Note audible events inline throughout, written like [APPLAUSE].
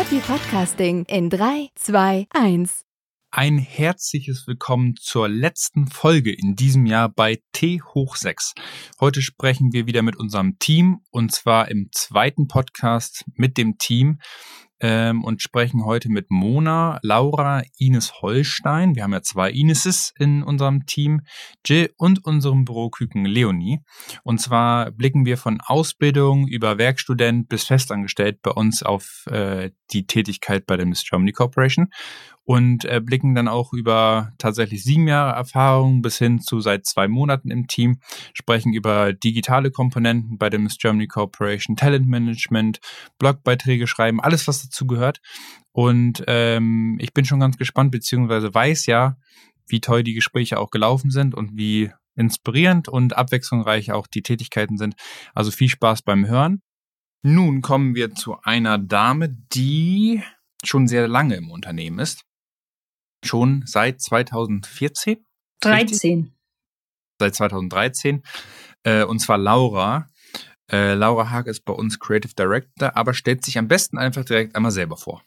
Happy Podcasting in 3, 2, 1. Ein herzliches Willkommen zur letzten Folge in diesem Jahr bei T hoch 6. Heute sprechen wir wieder mit unserem Team und zwar im zweiten Podcast mit dem Team ähm, und sprechen heute mit Mona, Laura, Ines Holstein. Wir haben ja zwei Ineses in unserem Team, Jill und unserem Büroküken Leonie. Und zwar blicken wir von Ausbildung über Werkstudent bis festangestellt bei uns auf äh, die Tätigkeit bei der Miss Germany Corporation und äh, blicken dann auch über tatsächlich sieben Jahre Erfahrung bis hin zu seit zwei Monaten im Team, sprechen über digitale Komponenten bei der Miss Germany Corporation, Talentmanagement, Blogbeiträge schreiben, alles was dazu gehört. Und ähm, ich bin schon ganz gespannt, beziehungsweise weiß ja, wie toll die Gespräche auch gelaufen sind und wie inspirierend und abwechslungsreich auch die Tätigkeiten sind. Also viel Spaß beim Hören. Nun kommen wir zu einer Dame, die schon sehr lange im Unternehmen ist. Schon seit 2014? 13. Seit 2013. Äh, und zwar Laura. Äh, Laura Haag ist bei uns Creative Director, aber stellt sich am besten einfach direkt einmal selber vor.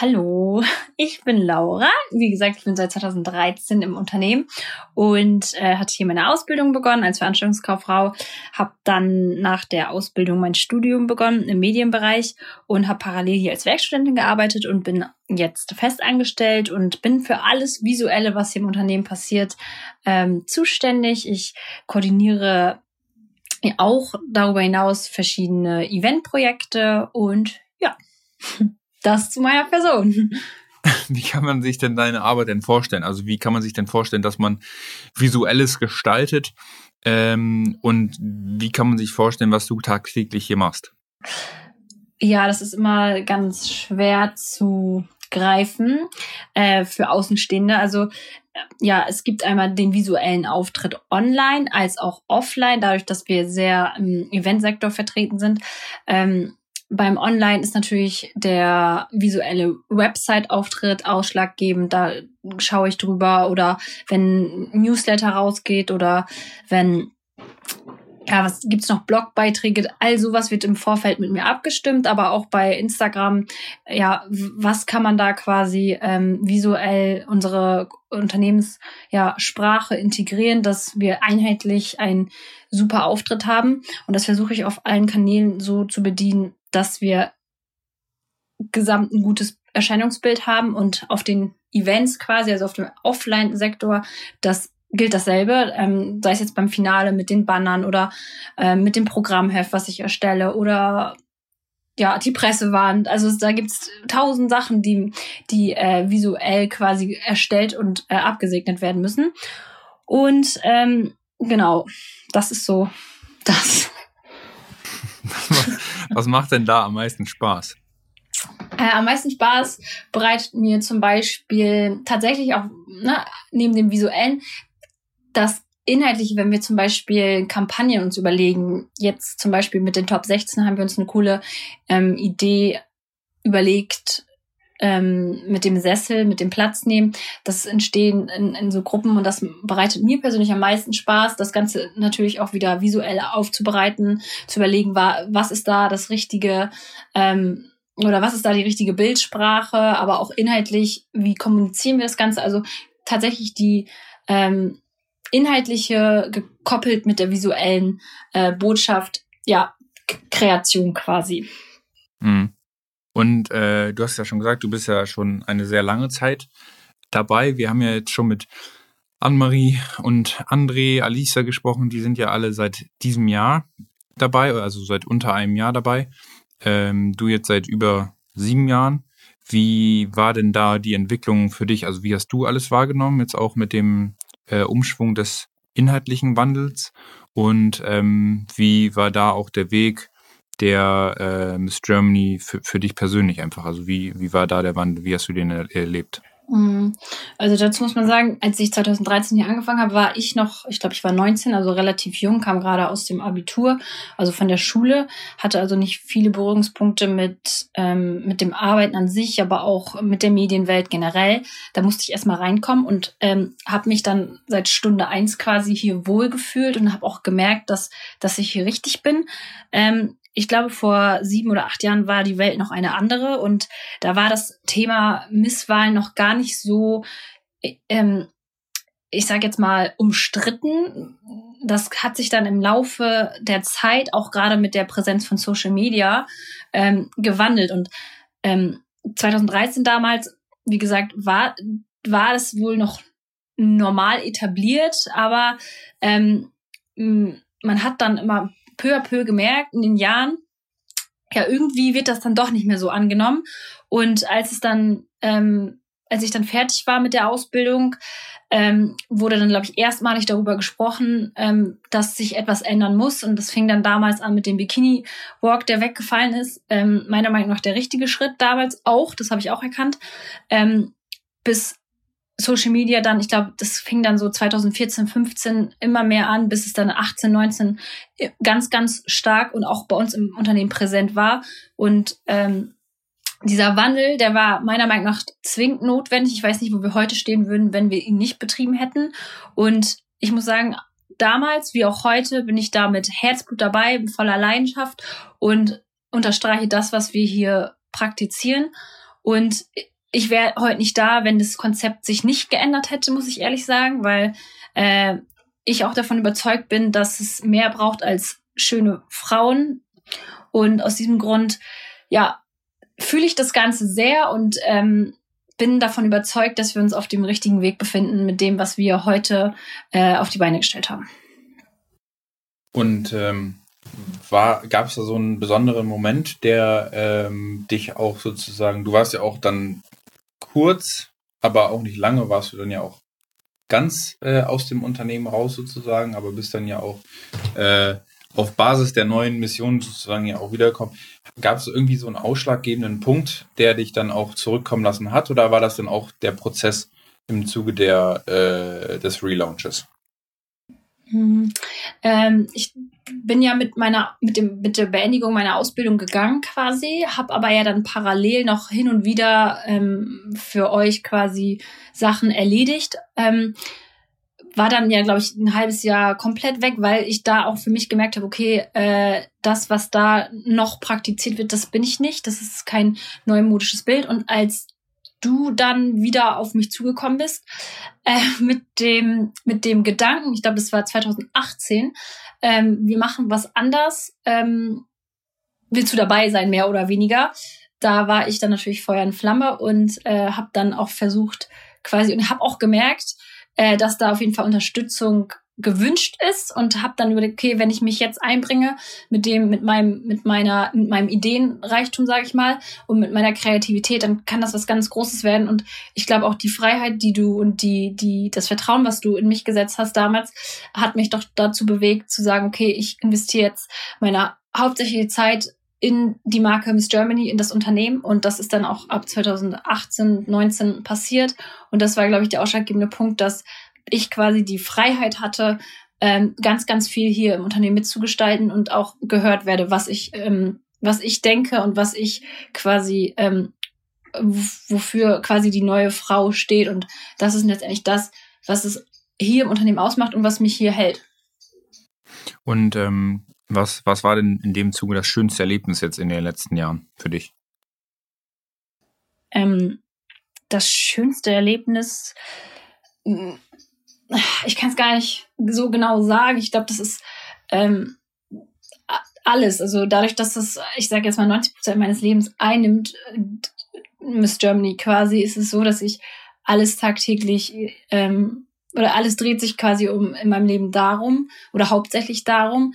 Hallo, ich bin Laura. Wie gesagt, ich bin seit 2013 im Unternehmen und äh, hatte hier meine Ausbildung begonnen als Veranstaltungskauffrau, habe dann nach der Ausbildung mein Studium begonnen im Medienbereich und habe parallel hier als Werkstudentin gearbeitet und bin jetzt festangestellt und bin für alles Visuelle, was hier im Unternehmen passiert, ähm, zuständig. Ich koordiniere auch darüber hinaus verschiedene Eventprojekte und ja. [LAUGHS] Das zu meiner Person. [LAUGHS] Wie kann man sich denn deine Arbeit denn vorstellen? Also wie kann man sich denn vorstellen, dass man visuelles gestaltet? Ähm, und wie kann man sich vorstellen, was du tagtäglich hier machst? Ja, das ist immer ganz schwer zu greifen äh, für Außenstehende. Also ja, es gibt einmal den visuellen Auftritt online als auch offline, dadurch, dass wir sehr im Eventsektor vertreten sind. Ähm, beim Online ist natürlich der visuelle Website-Auftritt ausschlaggebend. Da schaue ich drüber. Oder wenn Newsletter rausgeht oder wenn ja, was gibt's noch? Blogbeiträge, all sowas wird im Vorfeld mit mir abgestimmt, aber auch bei Instagram, ja, was kann man da quasi ähm, visuell unsere Unternehmenssprache ja, integrieren, dass wir einheitlich einen super Auftritt haben. Und das versuche ich auf allen Kanälen so zu bedienen, dass wir gesamt ein gutes Erscheinungsbild haben und auf den Events quasi, also auf dem Offline-Sektor, das gilt dasselbe, ähm, sei es jetzt beim Finale mit den Bannern oder ähm, mit dem Programmheft, was ich erstelle oder ja, die Pressewand. Also da gibt's tausend Sachen, die, die äh, visuell quasi erstellt und äh, abgesegnet werden müssen. Und ähm, genau, das ist so das. [LAUGHS] Was macht denn da am meisten Spaß? Äh, am meisten Spaß bereitet mir zum Beispiel tatsächlich auch ne, neben dem visuellen das inhaltliche, wenn wir zum Beispiel Kampagnen uns überlegen, jetzt zum Beispiel mit den Top 16 haben wir uns eine coole ähm, Idee überlegt, ähm, mit dem Sessel, mit dem Platz nehmen. Das entstehen in, in so Gruppen und das bereitet mir persönlich am meisten Spaß, das Ganze natürlich auch wieder visuell aufzubereiten, zu überlegen, was ist da das richtige ähm, oder was ist da die richtige Bildsprache, aber auch inhaltlich, wie kommunizieren wir das Ganze? Also tatsächlich die ähm, inhaltliche gekoppelt mit der visuellen äh, Botschaft, ja, Kreation quasi. Mhm. Und äh, du hast ja schon gesagt, du bist ja schon eine sehr lange Zeit dabei. Wir haben ja jetzt schon mit Anne-Marie und André, Alisa gesprochen. Die sind ja alle seit diesem Jahr dabei, also seit unter einem Jahr dabei. Ähm, du jetzt seit über sieben Jahren. Wie war denn da die Entwicklung für dich? Also wie hast du alles wahrgenommen, jetzt auch mit dem äh, Umschwung des inhaltlichen Wandels? Und ähm, wie war da auch der Weg der äh, Miss Germany für, für dich persönlich einfach? Also wie, wie war da der Wandel? Wie hast du den erlebt? Mhm. Also dazu muss man sagen, als ich 2013 hier angefangen habe, war ich noch, ich glaube, ich war 19, also relativ jung, kam gerade aus dem Abitur, also von der Schule, hatte also nicht viele Berührungspunkte mit, ähm, mit dem Arbeiten an sich, aber auch mit der Medienwelt generell. Da musste ich erstmal reinkommen und ähm, habe mich dann seit Stunde eins quasi hier wohlgefühlt und habe auch gemerkt, dass, dass ich hier richtig bin. Ähm, ich glaube, vor sieben oder acht Jahren war die Welt noch eine andere und da war das Thema Misswahlen noch gar nicht so, ähm, ich sage jetzt mal, umstritten. Das hat sich dann im Laufe der Zeit, auch gerade mit der Präsenz von Social Media, ähm, gewandelt. Und ähm, 2013 damals, wie gesagt, war, war es wohl noch normal etabliert, aber ähm, man hat dann immer peu à peu gemerkt in den Jahren, ja, irgendwie wird das dann doch nicht mehr so angenommen. Und als es dann, ähm, als ich dann fertig war mit der Ausbildung, ähm, wurde dann, glaube ich, erstmalig darüber gesprochen, ähm, dass sich etwas ändern muss. Und das fing dann damals an mit dem Bikini-Walk, der weggefallen ist. Ähm, meiner Meinung nach der richtige Schritt damals auch, das habe ich auch erkannt. Ähm, bis Social Media dann, ich glaube, das fing dann so 2014, 15 immer mehr an, bis es dann 18, 19 äh, ganz, ganz stark und auch bei uns im Unternehmen präsent war. Und ähm, dieser Wandel, der war meiner Meinung nach zwingend notwendig. Ich weiß nicht, wo wir heute stehen würden, wenn wir ihn nicht betrieben hätten. Und ich muss sagen, damals wie auch heute bin ich da mit Herzblut dabei, voller Leidenschaft und unterstreiche das, was wir hier praktizieren. Und ich wäre heute nicht da, wenn das Konzept sich nicht geändert hätte, muss ich ehrlich sagen, weil äh, ich auch davon überzeugt bin, dass es mehr braucht als schöne Frauen. Und aus diesem Grund, ja, fühle ich das Ganze sehr und ähm, bin davon überzeugt, dass wir uns auf dem richtigen Weg befinden mit dem, was wir heute äh, auf die Beine gestellt haben. Und ähm, gab es da so einen besonderen Moment, der ähm, dich auch sozusagen, du warst ja auch dann kurz, aber auch nicht lange warst du dann ja auch ganz äh, aus dem Unternehmen raus sozusagen, aber bist dann ja auch äh, auf Basis der neuen Mission sozusagen ja auch wiedergekommen. Gab es irgendwie so einen ausschlaggebenden Punkt, der dich dann auch zurückkommen lassen hat, oder war das dann auch der Prozess im Zuge der, äh, des Relaunches? Mhm. Ähm, ich bin ja mit meiner mit dem mit der Beendigung meiner Ausbildung gegangen quasi, habe aber ja dann parallel noch hin und wieder ähm, für euch quasi Sachen erledigt. Ähm, war dann ja, glaube ich, ein halbes Jahr komplett weg, weil ich da auch für mich gemerkt habe, okay, äh, das, was da noch praktiziert wird, das bin ich nicht. Das ist kein neumodisches Bild. Und als du dann wieder auf mich zugekommen bist äh, mit dem mit dem Gedanken, ich glaube, das war 2018, ähm, wir machen was anders. Ähm, willst du dabei sein, mehr oder weniger? Da war ich dann natürlich Feuer in Flamme und äh, habe dann auch versucht, quasi und habe auch gemerkt, äh, dass da auf jeden Fall Unterstützung gewünscht ist und habe dann überlegt, okay, wenn ich mich jetzt einbringe mit dem, mit meinem, mit meiner, mit meinem Ideenreichtum, sage ich mal, und mit meiner Kreativität, dann kann das was ganz Großes werden. Und ich glaube auch die Freiheit, die du und die, die, das Vertrauen, was du in mich gesetzt hast damals, hat mich doch dazu bewegt zu sagen, okay, ich investiere jetzt meine hauptsächliche Zeit in die Marke Miss Germany, in das Unternehmen. Und das ist dann auch ab 2018, 19 passiert. Und das war, glaube ich, der ausschlaggebende Punkt, dass ich quasi die Freiheit hatte, ähm, ganz, ganz viel hier im Unternehmen mitzugestalten und auch gehört werde, was ich, ähm, was ich denke und was ich quasi, ähm, wofür quasi die neue Frau steht. Und das ist letztendlich das, was es hier im Unternehmen ausmacht und was mich hier hält. Und ähm, was, was war denn in dem Zuge das schönste Erlebnis jetzt in den letzten Jahren für dich? Ähm, das schönste Erlebnis, ich kann es gar nicht so genau sagen. Ich glaube, das ist ähm, alles. Also dadurch, dass das, ich sage jetzt mal, 90 Prozent meines Lebens einnimmt, äh, Miss Germany quasi, ist es so, dass ich alles tagtäglich ähm, oder alles dreht sich quasi um in meinem Leben darum oder hauptsächlich darum.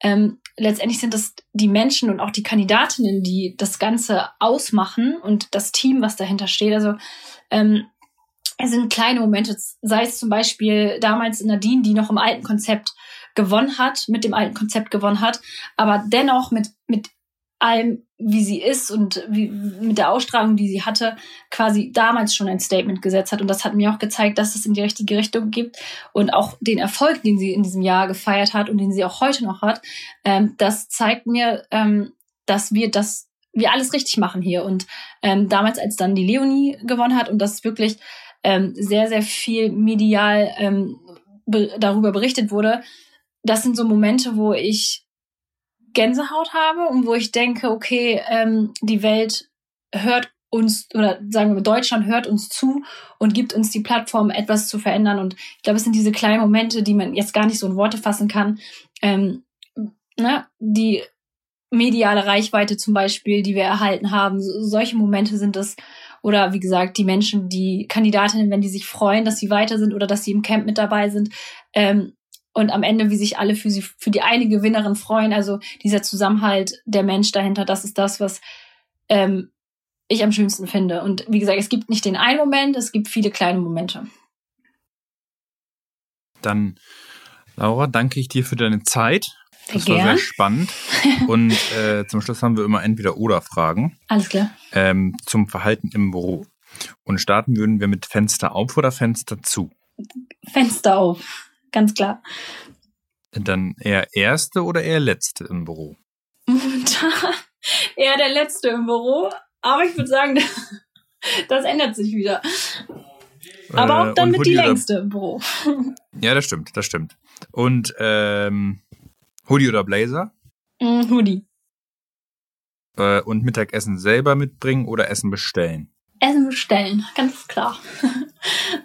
Ähm, letztendlich sind das die Menschen und auch die Kandidatinnen, die das Ganze ausmachen und das Team, was dahinter steht. Also ähm, es sind kleine Momente, sei es zum Beispiel damals Nadine, die noch im alten Konzept gewonnen hat, mit dem alten Konzept gewonnen hat, aber dennoch mit, mit allem, wie sie ist und wie, mit der Ausstrahlung, die sie hatte, quasi damals schon ein Statement gesetzt hat. Und das hat mir auch gezeigt, dass es in die richtige Richtung gibt. Und auch den Erfolg, den sie in diesem Jahr gefeiert hat und den sie auch heute noch hat, ähm, das zeigt mir, ähm, dass wir das wir alles richtig machen hier. Und ähm, damals, als dann die Leonie gewonnen hat und das wirklich ähm, sehr, sehr viel medial ähm, be darüber berichtet wurde, das sind so Momente, wo ich Gänsehaut habe und wo ich denke, okay, ähm, die Welt hört uns oder sagen wir Deutschland hört uns zu und gibt uns die Plattform, etwas zu verändern. Und ich glaube, es sind diese kleinen Momente, die man jetzt gar nicht so in Worte fassen kann, ähm, ne, die mediale Reichweite zum Beispiel, die wir erhalten haben. So, solche Momente sind es. Oder wie gesagt, die Menschen, die Kandidatinnen, wenn die sich freuen, dass sie weiter sind oder dass sie im Camp mit dabei sind. Ähm, und am Ende, wie sich alle für sie, für die eine Gewinnerin freuen. Also dieser Zusammenhalt, der Mensch dahinter, das ist das, was ähm, ich am schönsten finde. Und wie gesagt, es gibt nicht den einen Moment, es gibt viele kleine Momente. Dann, Laura, danke ich dir für deine Zeit. Das Gern. war sehr spannend. [LAUGHS] Und äh, zum Schluss haben wir immer entweder oder Fragen Alles klar. ähm, zum Verhalten im Büro. Und starten würden wir mit Fenster auf oder Fenster zu. Fenster auf. Ganz klar. Dann eher erste oder eher letzte im Büro. Momentan [LAUGHS] eher der Letzte im Büro. Aber ich würde sagen, [LAUGHS] das ändert sich wieder. Aber auch Äh, dann und mit die längste im Büro. Ja, das stimmt, das stimmt. Und ähm, Hoodie oder Blazer? Mm, Hoodie. Äh, und Mittagessen selber mitbringen oder Essen bestellen? Essen bestellen, ganz klar. [LAUGHS]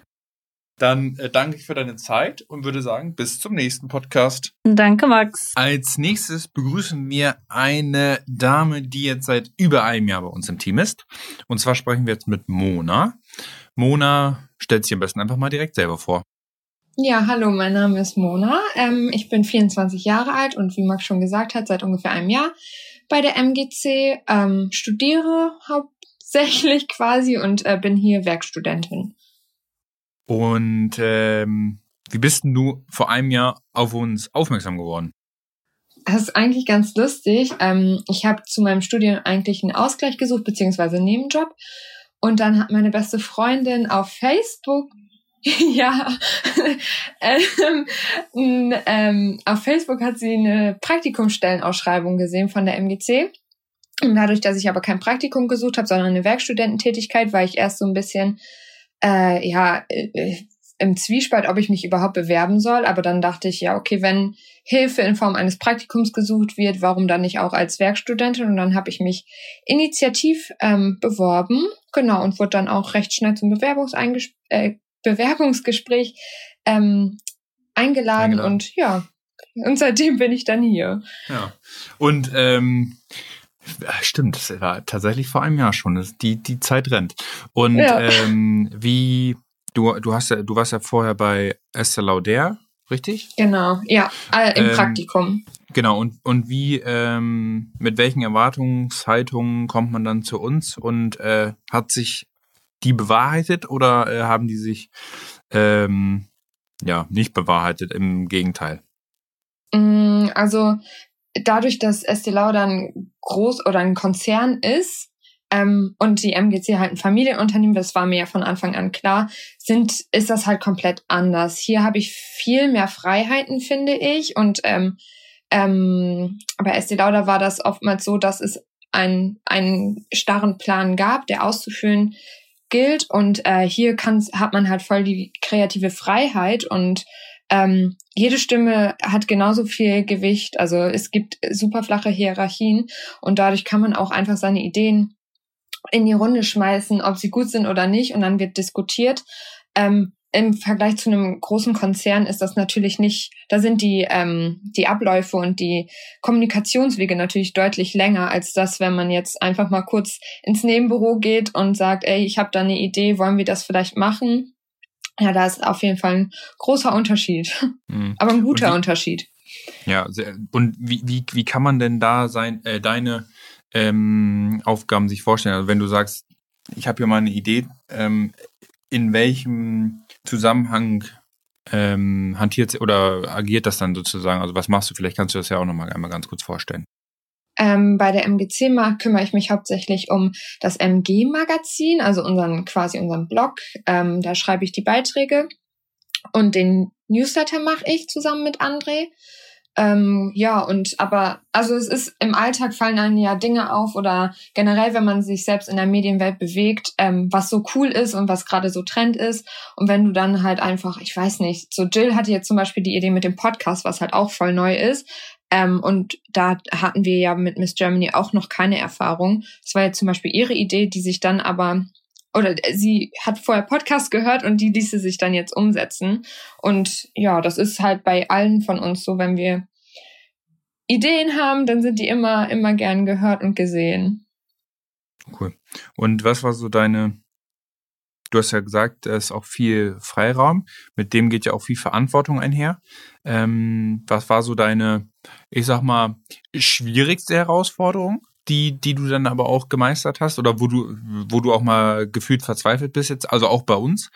Dann äh, danke ich für deine Zeit und würde sagen, bis zum nächsten Podcast. Danke, Max. Als nächstes begrüßen wir eine Dame, die jetzt seit über einem Jahr bei uns im Team ist. Und zwar sprechen wir jetzt mit Mona. Mona stellt sich am besten einfach mal direkt selber vor. Ja, hallo, mein Name ist Mona. Ähm, ich bin 24 Jahre alt und wie Max schon gesagt hat, seit ungefähr einem Jahr bei der MGC, ähm, studiere hauptsächlich [LAUGHS] quasi und äh, bin hier Werkstudentin. Und ähm, wie bist denn du vor einem Jahr auf uns aufmerksam geworden? Das ist eigentlich ganz lustig. Ähm, ich habe zu meinem Studium eigentlich einen Ausgleich gesucht, beziehungsweise einen Nebenjob. Und dann hat meine beste Freundin auf Facebook, [LAUGHS] ja, ähm, ähm, auf Facebook hat sie eine Praktikumsstellenausschreibung gesehen von der MGC. Und dadurch, dass ich aber kein Praktikum gesucht habe, sondern eine Werkstudententätigkeit, war ich erst so ein bisschen, äh, ja, äh, im Zwiespalt, ob ich mich überhaupt bewerben soll. Aber dann dachte ich, ja, okay, wenn Hilfe in Form eines Praktikums gesucht wird, warum dann nicht auch als Werkstudentin? Und dann habe ich mich initiativ ähm, beworben, genau, und wurde dann auch recht schnell zum Bewerbungseinges äh, Bewerbungsgespräch ähm, eingeladen, Eingeladen. und ja, und seitdem bin ich dann hier. Ja. Und ähm, ja, stimmt, das war tatsächlich vor einem Jahr schon. Die, die Zeit rennt. Und Ja. ähm, wie, du, du hast ja, du warst ja vorher bei Esther Lauder, richtig? Genau, ja, äh, im Ähm, Praktikum. Genau, und, und wie, ähm, mit welchen Erwartungshaltungen kommt man dann zu uns und äh, hat sich die bewahrheitet oder äh, haben die sich ähm, ja nicht bewahrheitet? Im Gegenteil. Mm, Also dadurch, dass Estee Lauder ein groß oder ein Konzern ist ähm, und die MGC halt ein Familienunternehmen, das war mir ja von Anfang an klar, sind ist das halt komplett anders. Hier habe ich viel mehr Freiheiten, finde ich, und ähm, ähm, bei Estee Lauder war das oftmals so, dass es ein, einen starren Plan gab, der auszuführen gilt und äh, hier kann, hat man halt voll die kreative Freiheit und ähm, jede Stimme hat genauso viel Gewicht. Also es gibt super flache Hierarchien und dadurch kann man auch einfach seine Ideen in die Runde schmeißen, ob sie gut sind oder nicht, und dann wird diskutiert. Ähm, Im Vergleich zu einem großen Konzern ist das natürlich nicht, da sind die, ähm, die Abläufe und die Kommunikationswege natürlich deutlich länger als das, wenn man jetzt einfach mal kurz ins Nebenbüro geht und sagt, ey, ich habe da eine Idee, wollen wir das vielleicht machen? Ja, da ist auf jeden Fall ein großer Unterschied, Mhm. aber ein guter wie- Unterschied. Ja, sehr, und wie, wie, wie kann man denn da sein, äh, deine ähm, Aufgaben sich vorstellen? Also wenn du sagst, ich habe hier mal eine Idee, ähm, in welchem Zusammenhang ähm, hantiert oder agiert das dann sozusagen? Also was machst du? Vielleicht kannst du das ja auch nochmal einmal ganz kurz vorstellen. Ähm, bei der MGC kümmere ich mich hauptsächlich um das MG-Magazin, also unseren quasi unseren Blog. Ähm, da schreibe ich die Beiträge und den Newsletter mache ich zusammen mit André. Ähm, ja, und aber, also es ist im Alltag fallen einem ja Dinge auf oder generell, wenn man sich selbst in der Medienwelt bewegt, ähm, was so cool ist und was gerade so Trend ist. Und wenn du dann halt einfach, ich weiß nicht, so Jill hatte jetzt zum Beispiel die Idee mit dem Podcast, was halt auch voll neu ist. Ähm, und da hatten wir ja mit Miss Germany auch noch keine Erfahrung. Das war jetzt zum Beispiel ihre Idee, die sich dann aber oder sie hat vorher Podcast gehört und die ließe sich dann jetzt umsetzen. Und ja, das ist halt bei allen von uns so, wenn wir Ideen haben, dann sind die immer, immer gern gehört und gesehen. Cool. Und was war so deine, du hast ja gesagt, da ist auch viel Freiraum, mit dem geht ja auch viel Verantwortung einher. Ähm, was war so deine, ich sag mal, schwierigste Herausforderung? Die, die du dann aber auch gemeistert hast oder wo du, wo du auch mal gefühlt verzweifelt bist jetzt, also auch bei uns?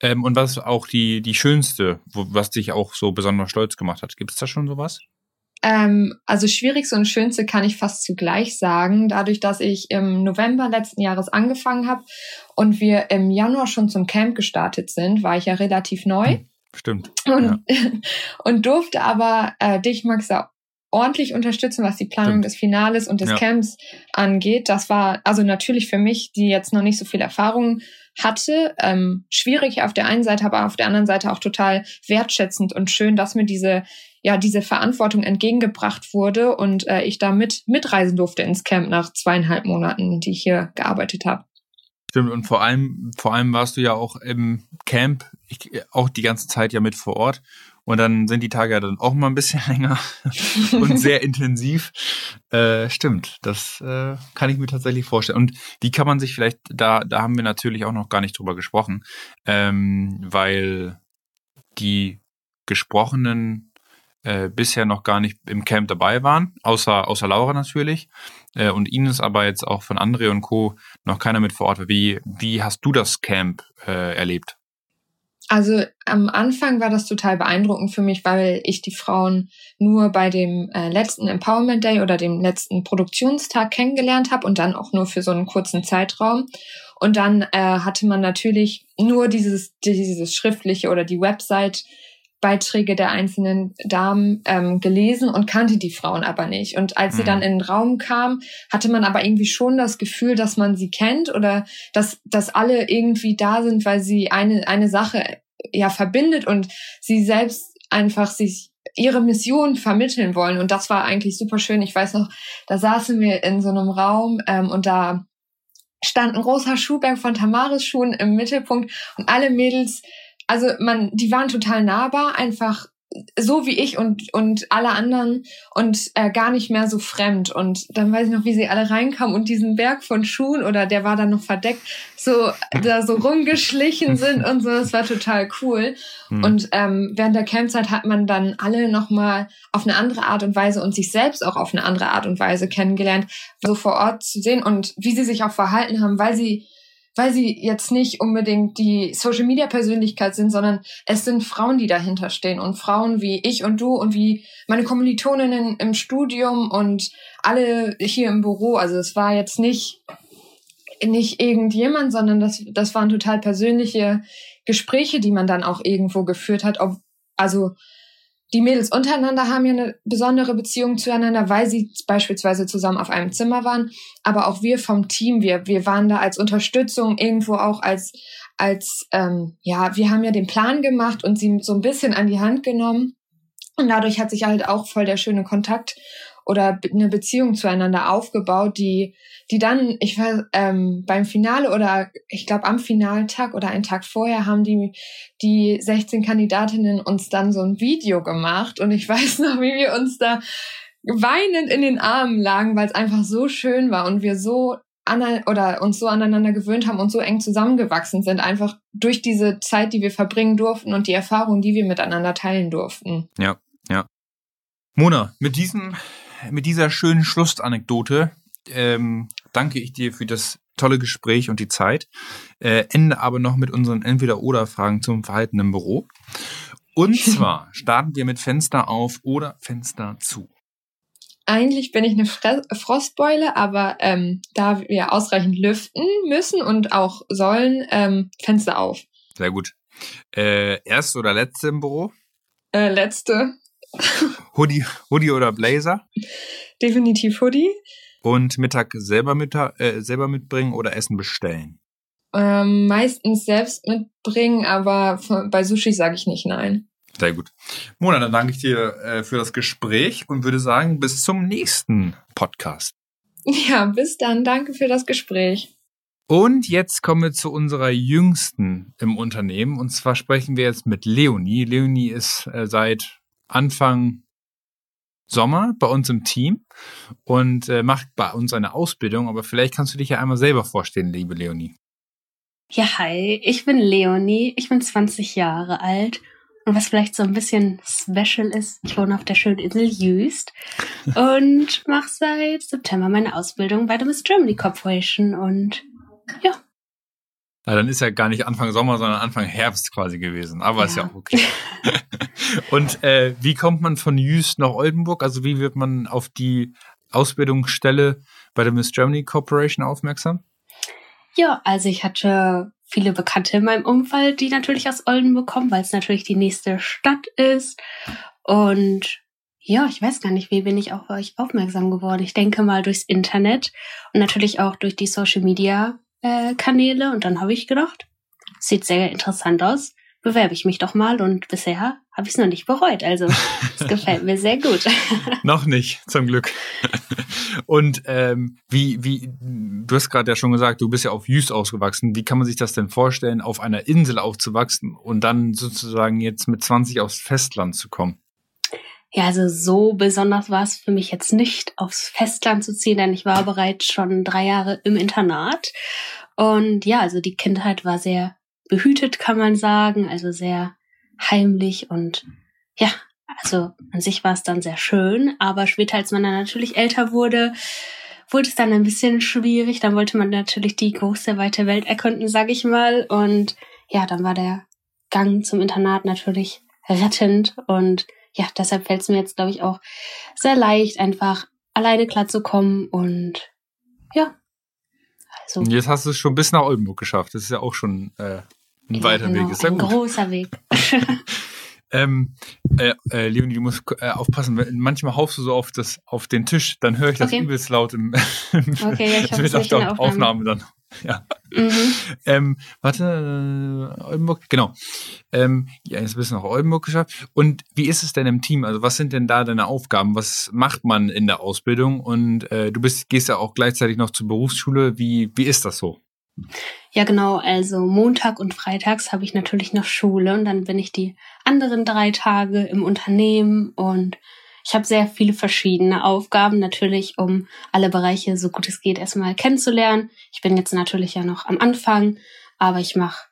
Ähm, und was auch die, die schönste, wo, was dich auch so besonders stolz gemacht hat? Gibt es da schon sowas? Ähm, also schwierigste und schönste kann ich fast zugleich sagen. Dadurch, dass ich im November letzten Jahres angefangen habe und wir im Januar schon zum Camp gestartet sind, war ich ja relativ neu. Hm, stimmt. Und, ja. [LAUGHS] und durfte aber äh, dich, Max, ordentlich unterstützen, was die Planung Stimmt. des Finales und des ja. Camps angeht. Das war also natürlich für mich, die jetzt noch nicht so viel Erfahrung hatte, ähm, schwierig auf der einen Seite, aber auf der anderen Seite auch total wertschätzend und schön, dass mir diese ja diese Verantwortung entgegengebracht wurde und äh, ich da mit mitreisen durfte ins Camp nach zweieinhalb Monaten, die ich hier gearbeitet habe. Stimmt, und vor allem, vor allem warst du ja auch im Camp, ich, auch die ganze Zeit ja mit vor Ort. Und dann sind die Tage ja dann auch mal ein bisschen [LAUGHS] länger und sehr intensiv. Äh, stimmt, das äh, kann ich mir tatsächlich vorstellen. Und wie kann man sich vielleicht, da, da haben wir natürlich auch noch gar nicht drüber gesprochen, ähm, weil die Gesprochenen äh, bisher noch gar nicht im Camp dabei waren, außer, außer Laura natürlich. Äh, und Ihnen ist aber jetzt auch von André und Co. noch keiner mit vor Ort. Wie, wie hast du das Camp äh, erlebt? Also am Anfang war das total beeindruckend für mich, weil ich die Frauen nur bei dem äh, letzten Empowerment Day oder dem letzten Produktionstag kennengelernt habe und dann auch nur für so einen kurzen Zeitraum. Und dann äh, hatte man natürlich nur dieses, dieses schriftliche oder die Website Beiträge der einzelnen Damen ähm, gelesen und kannte die Frauen aber nicht. Und als sie dann mhm. in den Raum kam, hatte man aber irgendwie schon das Gefühl, dass man sie kennt oder dass, dass alle irgendwie da sind, weil sie eine, eine Sache ja verbindet und sie selbst einfach sich ihre Mission vermitteln wollen. Und das war eigentlich super schön. Ich weiß noch, da saßen wir in so einem Raum ähm, und da stand ein großer Schuhberg von Tamaris Schuhen im Mittelpunkt und alle Mädels also man, die waren total nahbar, einfach so wie ich und und alle anderen und äh, gar nicht mehr so fremd. Und dann weiß ich noch wie sie alle reinkamen und diesen Berg von Schuhen oder der war dann noch verdeckt so da so [LAUGHS] rumgeschlichen sind und so. Das war total cool. Mhm. und ähm, während der Campzeit hat man dann alle noch mal auf eine andere Art und Weise und sich selbst auch auf eine andere Art und Weise kennengelernt so vor Ort zu sehen und wie sie sich auch verhalten haben weil sie weil sie jetzt nicht unbedingt die Social Media Persönlichkeit sind, sondern es sind Frauen, die dahinter stehen und Frauen wie ich und du und wie meine Kommilitoninnen im Studium und alle hier im Büro. Also es war jetzt nicht nicht irgendjemand, sondern das das waren total persönliche Gespräche, die man dann auch irgendwo geführt hat. Ob, also die Mädels untereinander haben ja eine besondere Beziehung zueinander, weil sie beispielsweise zusammen auf einem Zimmer waren. Aber auch wir vom Team, wir, wir waren da als Unterstützung, irgendwo auch als, als, ähm, ja, wir haben ja den Plan gemacht und sie so ein bisschen an die Hand genommen. Und dadurch hat sich halt auch voll der schöne Kontakt oder eine Beziehung zueinander aufgebaut, die, die dann, ich weiß, ähm, beim Finale oder ich glaube am Finaltag oder einen Tag vorher haben die, die 16 Kandidatinnen uns dann so ein Video gemacht und ich [LAUGHS] weiß noch, wie wir uns da weinend in den Armen lagen, weil es einfach so schön war und wir so an, oder uns so aneinander gewöhnt haben und so eng zusammengewachsen sind, einfach durch diese Zeit, die wir verbringen durften und die Erfahrungen, die wir miteinander teilen durften. Ja, ja. Mona, mit diesem mit dieser schönen Schlussanekdote ähm, danke ich dir für das tolle Gespräch und die Zeit. Äh, ende aber noch mit unseren Entweder-Oder-Fragen zum Verhalten im Büro. Und [LAUGHS] zwar starten wir mit Fenster auf oder Fenster zu. eigentlich bin ich eine Fre Frostbeule, aber ähm, da wir ausreichend lüften müssen und auch sollen, ähm, Fenster auf. Sehr gut. Äh, erste oder letzte im Büro? Äh, letzte. Hoodie, Hoodie oder Blazer? Definitiv Hoodie. Und Mittag selber, mit, äh, selber mitbringen oder Essen bestellen? Ähm, meistens selbst mitbringen, aber bei Sushi sage ich nicht nein. Sehr gut. Mona, dann danke ich dir äh, für das Gespräch und würde sagen, bis zum nächsten Podcast. Ja, bis dann. Danke für das Gespräch. Und jetzt kommen wir zu unserer jüngsten im Unternehmen. Und zwar sprechen wir jetzt mit Leonie. Leonie ist äh, seit Anfang Sommer bei uns im Team und äh, macht bei uns eine Ausbildung. Aber vielleicht kannst du dich ja einmal selber vorstellen, liebe Leonie. Ja, hi, ich bin Leonie. Ich bin 20 Jahre alt und was vielleicht so ein bisschen special ist, ich wohne auf der schönen Insel Jüst und mache seit September meine Ausbildung bei der Miss Germany Corporation und ja. Ja, dann ist ja gar nicht Anfang Sommer, sondern Anfang Herbst quasi gewesen. Aber ja. ist ja auch okay. [LAUGHS] [LAUGHS] und äh, wie kommt man von Jüst nach Oldenburg? Also wie wird man auf die Ausbildungsstelle bei der Miss Germany Corporation aufmerksam? Ja, also ich hatte viele Bekannte in meinem Umfeld, die natürlich aus Oldenburg kommen, weil es natürlich die nächste Stadt ist. Und ja, ich weiß gar nicht, wie bin ich auf euch aufmerksam geworden. Ich denke mal durchs Internet und natürlich auch durch die Social Media äh, Kanäle. Und dann habe ich gedacht, sieht sehr interessant aus bewerbe ich mich doch mal und bisher habe ich es noch nicht bereut. Also es [LAUGHS] gefällt mir sehr gut. [LAUGHS] noch nicht, zum Glück. Und ähm, wie, wie, du hast gerade ja schon gesagt, du bist ja auf Jüst ausgewachsen. Wie kann man sich das denn vorstellen, auf einer Insel aufzuwachsen und dann sozusagen jetzt mit 20 aufs Festland zu kommen? Ja, also so besonders war es für mich jetzt nicht, aufs Festland zu ziehen, denn ich war bereits schon drei Jahre im Internat. Und ja, also die Kindheit war sehr behütet, kann man sagen, also sehr heimlich und ja, also an sich war es dann sehr schön, aber später, als man dann natürlich älter wurde, wurde es dann ein bisschen schwierig. Dann wollte man natürlich die große, weite Welt erkunden, sag ich mal. Und ja, dann war der Gang zum Internat natürlich rettend. Und ja, deshalb fällt es mir jetzt, glaube ich, auch sehr leicht, einfach alleine klarzukommen. Und ja. Also. Jetzt hast du es schon bis nach Oldenburg geschafft. Das ist ja auch schon äh, ein ja, weiter genau, Weg ist ja ein gut. großer Weg. [LAUGHS] ähm, äh, äh, Leonie, du musst äh, aufpassen. Manchmal haufst du so auf, das, auf den Tisch, dann höre ich das okay. übelst laut im, [LAUGHS] okay, ja, ich hoffe, auf der Aufnahme. Aufnahme dann. [LAUGHS] Ja. Mhm. Ähm, warte, äh, Oldenburg, genau. Ähm, ja, jetzt bist du nach Oldenburg geschafft. Und wie ist es denn im Team? Also was sind denn da deine Aufgaben? Was macht man in der Ausbildung? Und äh, du bist, gehst ja auch gleichzeitig noch zur Berufsschule. Wie, wie ist das so? Ja, genau. Also Montag und Freitags habe ich natürlich noch Schule und dann bin ich die anderen drei Tage im Unternehmen und ich habe sehr viele verschiedene Aufgaben, natürlich, um alle Bereiche so gut es geht erstmal kennenzulernen. Ich bin jetzt natürlich ja noch am Anfang, aber ich mache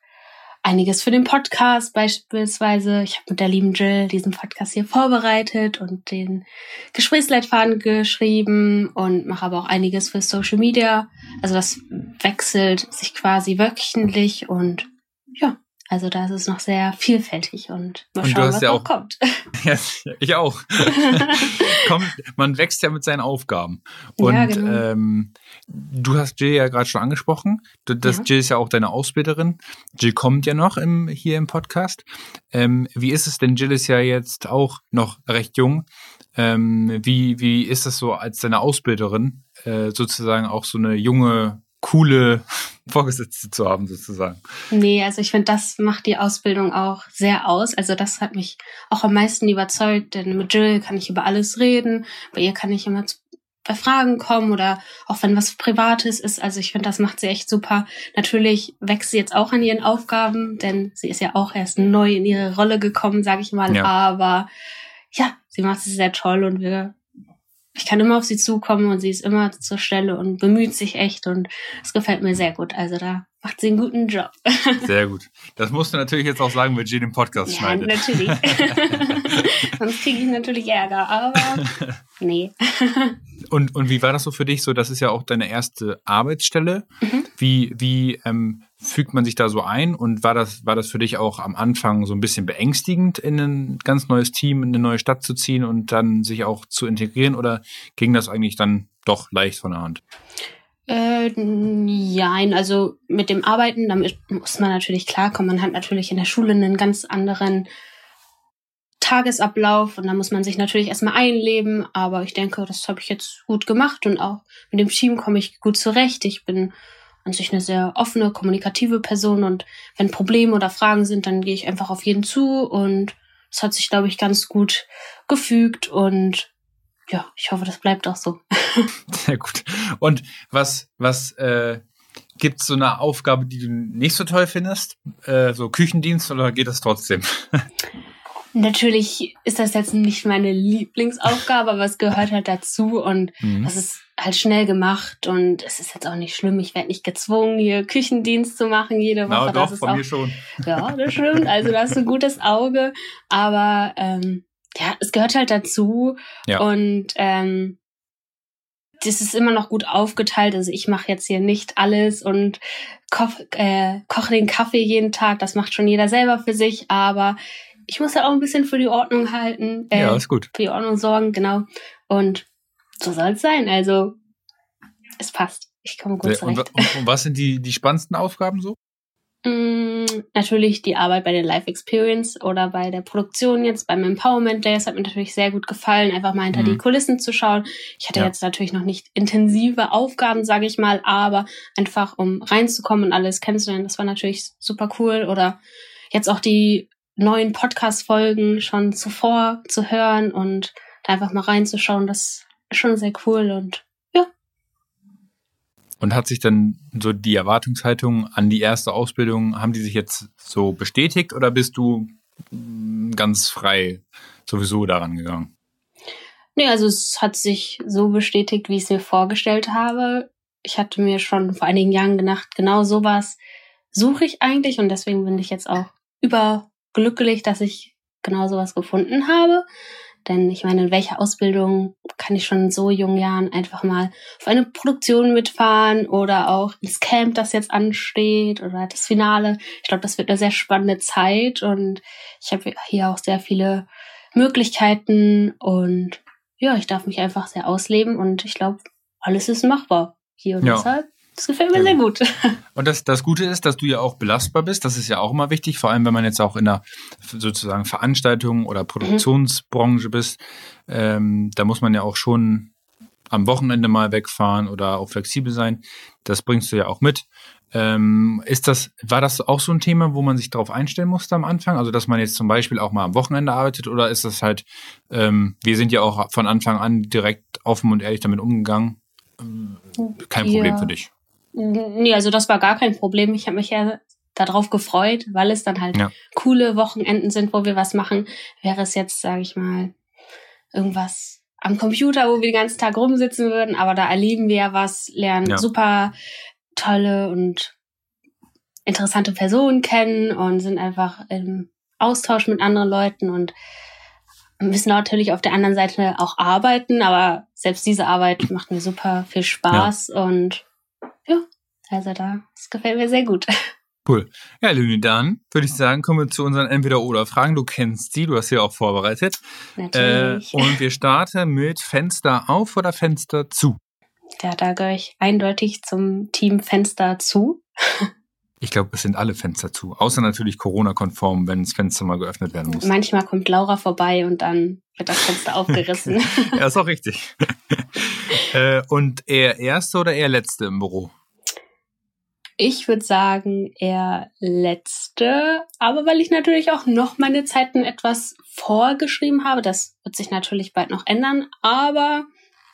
einiges für den Podcast beispielsweise. Ich habe mit der lieben Jill diesen Podcast hier vorbereitet und den Gesprächsleitfaden geschrieben und mache aber auch einiges für Social Media. Also das wechselt sich quasi wöchentlich und ja, also da ist es noch sehr vielfältig und mal schauen, was ja auch, kommt. [LAUGHS] [LAUGHS] Ja, ich auch. [LAUGHS] Komm, man wächst ja mit seinen Aufgaben. Und ja, genau. ähm, du hast Jill ja gerade schon angesprochen. Das ja. Jill ist ja auch deine Ausbilderin. Jill kommt ja noch im, hier im Podcast. Ähm, wie ist es denn? Jill ist ja jetzt auch noch recht jung. Ähm, wie, wie ist das so als deine Ausbilderin, äh, sozusagen auch so eine junge coole [LAUGHS] Vorgesetzte zu haben, sozusagen. Nee, also ich finde, das macht die Ausbildung auch sehr aus. Also das hat mich auch am meisten überzeugt, denn mit Jill kann ich über alles reden, bei ihr kann ich immer bei Fragen kommen oder auch wenn was Privates ist. Also ich finde, das macht sie echt super. Natürlich wächst sie jetzt auch an ihren Aufgaben, denn sie ist ja auch erst neu in ihre Rolle gekommen, sage ich mal. Ja. Aber ja, sie macht es sehr toll und wir ich kann immer auf sie zukommen und sie ist immer zur Stelle und bemüht sich echt und es gefällt mir sehr gut. Also da macht sie einen guten Job. [LAUGHS] Sehr gut. Das musst du natürlich jetzt auch sagen, wenn Jill den Podcast Ja, schneidet. natürlich. [LAUGHS] Sonst kriege ich natürlich Ärger, aber nee. [LAUGHS] Und, und wie war das so für dich? So, das ist ja auch deine erste Arbeitsstelle. Mhm. Wie, wie ähm, fügt man sich da so ein? Und war das, war das für dich auch am Anfang so ein bisschen beängstigend, in ein ganz neues Team, in eine neue Stadt zu ziehen und dann sich auch zu integrieren? Oder ging das eigentlich dann doch leicht von der Hand? Äh, nein, also mit dem Arbeiten, damit muss man natürlich klarkommen. Man hat natürlich in der Schule einen ganz anderen Tagesablauf und da muss man sich natürlich erstmal einleben, aber ich denke, das habe ich jetzt gut gemacht und auch mit dem Team komme ich gut zurecht. Ich bin an sich eine sehr offene, kommunikative Person und wenn Probleme oder Fragen sind, dann gehe ich einfach auf jeden zu und es hat sich, glaube ich, ganz gut gefügt und ja, ich hoffe, das bleibt auch so. [LAUGHS] Sehr gut. Und was, was äh, gibt es so eine Aufgabe, die du nicht so toll findest? Äh, so Küchendienst oder geht das trotzdem? [LAUGHS] Natürlich ist das jetzt nicht meine Lieblingsaufgabe, aber es gehört halt dazu und Mhm. das ist halt schnell gemacht und es ist jetzt auch nicht schlimm. Ich werde nicht gezwungen, hier Küchendienst zu machen jede Woche. Na das doch, ist von auch, mir schon. [LAUGHS] ja, das stimmt. Also da hast du ein gutes Auge, aber ähm, ja, es gehört halt dazu Ja. und ähm, das ist immer noch gut aufgeteilt. Also ich mache jetzt hier nicht alles und koch, äh, koche den Kaffee jeden Tag. Das macht schon jeder selber für sich, aber ich muss ja auch ein bisschen für die Ordnung halten, äh, ja, ist gut. für die Ordnung sorgen, genau. Und so soll es sein. Also es passt. Ich komme gut Und, zurecht. und, und was sind die, die spannendsten Aufgaben so? Mm, natürlich die Arbeit bei der Live Experience oder bei der Produktion jetzt beim Empowerment Day. Das hat mir natürlich sehr gut gefallen, einfach mal hinter Mhm. die Kulissen zu schauen. Ich hatte Ja. jetzt natürlich noch nicht intensive Aufgaben, sage ich mal, aber einfach um reinzukommen und alles kennenzulernen, das war natürlich super cool. Oder jetzt auch die neuen Podcast-Folgen schon zuvor zu hören und da einfach mal reinzuschauen, das schon sehr cool und Und hat sich dann so die Erwartungshaltung an die erste Ausbildung, haben die sich jetzt so bestätigt oder bist du mm, ganz frei sowieso daran gegangen? Nee, also es hat sich so bestätigt, wie ich es mir vorgestellt habe. Ich hatte mir schon vor einigen Jahren gedacht, genau sowas suche ich eigentlich und deswegen bin ich jetzt auch überglücklich, dass ich genau sowas gefunden habe. Denn ich meine, in welcher Ausbildung kann ich schon in so jungen Jahren einfach mal auf eine Produktion mitfahren oder auch ins Camp, das jetzt ansteht oder das Finale. Ich glaube, das wird eine sehr spannende Zeit und ich habe hier auch sehr viele Möglichkeiten und ja, ich darf mich einfach sehr ausleben und ich glaube, alles ist machbar hier und Ja. deshalb, das gefällt mir sehr gut. [LAUGHS] Und das, das Gute ist, dass du ja auch belastbar bist. Das ist ja auch immer wichtig, vor allem wenn man jetzt auch in der sozusagen Veranstaltung oder Produktionsbranche bist. Ähm, da muss man ja auch schon am Wochenende mal wegfahren oder auch flexibel sein. Das bringst du ja auch mit. Ähm, ist das, war das auch so ein Thema, wo man sich darauf einstellen musste am Anfang? Also, dass man jetzt zum Beispiel auch mal am Wochenende arbeitet oder ist das halt, ähm, wir sind ja auch von Anfang an direkt offen und ehrlich damit umgegangen. Ähm, Kein Problem Ja. für dich. Nee, also das war gar kein Problem. Ich habe mich ja darauf gefreut, weil es dann halt Ja. coole Wochenenden sind, wo wir was machen. Wäre es jetzt, sage ich mal, irgendwas am Computer, wo wir den ganzen Tag rumsitzen würden, aber da erleben wir ja was, lernen Ja. super tolle und interessante Personen kennen und sind einfach im Austausch mit anderen Leuten und müssen natürlich auf der anderen Seite auch arbeiten, aber selbst diese Arbeit macht mir super viel Spaß und ja, also da, das gefällt mir sehr gut. Cool. Ja, Lüni, dann würde ich sagen, kommen wir zu unseren Entweder-Oder-Fragen. Du kennst sie, du hast sie auch vorbereitet. Äh, Natürlich. und wir starten mit Fenster auf oder Fenster zu. ja, da gehöre ich eindeutig zum Team Fenster zu. Ich glaube, es sind alle Fenster zu. Außer natürlich Corona-konform, wenn das Fenster mal geöffnet werden muss. Manchmal kommt Laura vorbei und dann wird das Fenster [LAUGHS] aufgerissen. ja, ist auch richtig. [LAUGHS] äh, und eher erste oder eher letzte im Büro? Ich würde sagen, eher letzte, aber weil ich natürlich auch noch meine Zeiten etwas vorgeschrieben habe, das wird sich natürlich bald noch ändern, aber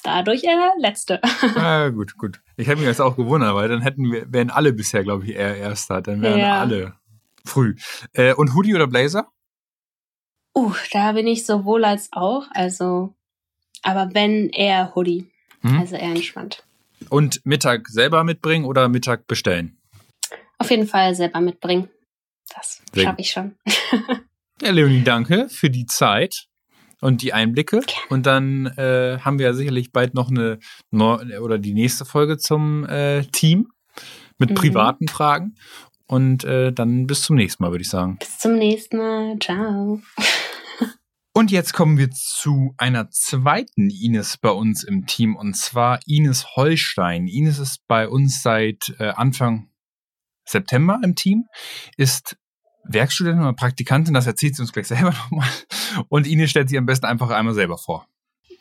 dadurch eher letzte. ah, gut, gut. Ich hätte mich jetzt auch gewundert, weil dann hätten wir, wären alle bisher, glaube ich, eher erster. Dann wären Ja. alle früh. Äh, und Hoodie oder Blazer? Uh, da bin ich sowohl als auch, also, aber wenn eher Hoodie, Mhm. also eher entspannt. Und Mittag selber mitbringen oder Mittag bestellen? auf jeden Fall selber mitbringen. Das schaffe ich schon. ja, Leonie, danke für die Zeit und die Einblicke. Und dann äh, haben wir ja sicherlich bald noch eine oder die nächste Folge zum äh, Team mit mhm. privaten Fragen. Und äh, dann bis zum nächsten Mal, würde ich sagen. Bis zum nächsten Mal. Ciao. [LAUGHS] Und jetzt kommen wir zu einer zweiten Ines bei uns im Team und zwar Ines Holstein. Ines ist bei uns seit äh, Anfang September im Team, ist Werkstudentin oder Praktikantin, das erzählt sie uns gleich selber [LAUGHS] nochmal. Und Ines stellt sie am besten einfach einmal selber vor.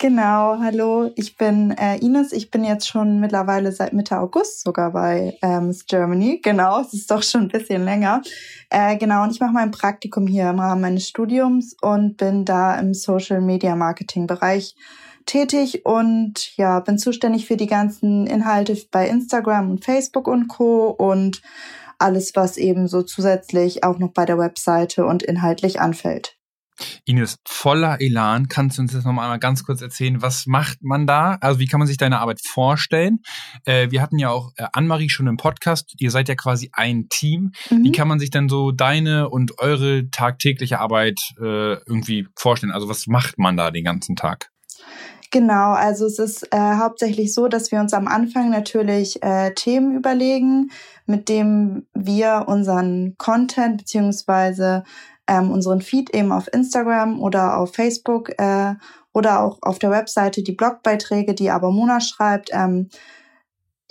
Genau, hallo, ich bin äh, Ines. Ich bin jetzt schon mittlerweile seit Mitte August sogar bei äh, Miss Germany. Genau, es ist doch schon ein bisschen länger. Äh, genau, und ich mache mein Praktikum hier im Rahmen meines Studiums und bin da im Social Media Marketing Bereich tätig und ja, bin zuständig für die ganzen Inhalte bei Instagram und Facebook und Co. und alles, was eben so zusätzlich auch noch bei der Webseite und inhaltlich anfällt. Ines, voller Elan, kannst du uns jetzt nochmal ganz kurz erzählen, was macht man da? Also wie kann man sich deine Arbeit vorstellen? Äh, wir hatten ja auch äh, Anne-Marie schon im Podcast, ihr seid ja quasi ein Team. Mhm. Wie kann man sich denn so deine und eure tagtägliche Arbeit äh, irgendwie vorstellen? Also was macht man da den ganzen Tag? Genau, also es ist äh, hauptsächlich so, dass wir uns am Anfang natürlich äh, Themen überlegen, mit dem wir unseren Content beziehungsweise ähm, unseren Feed eben auf Instagram oder auf Facebook äh, oder auch auf der Webseite die Blogbeiträge, die aber Mona schreibt, ähm,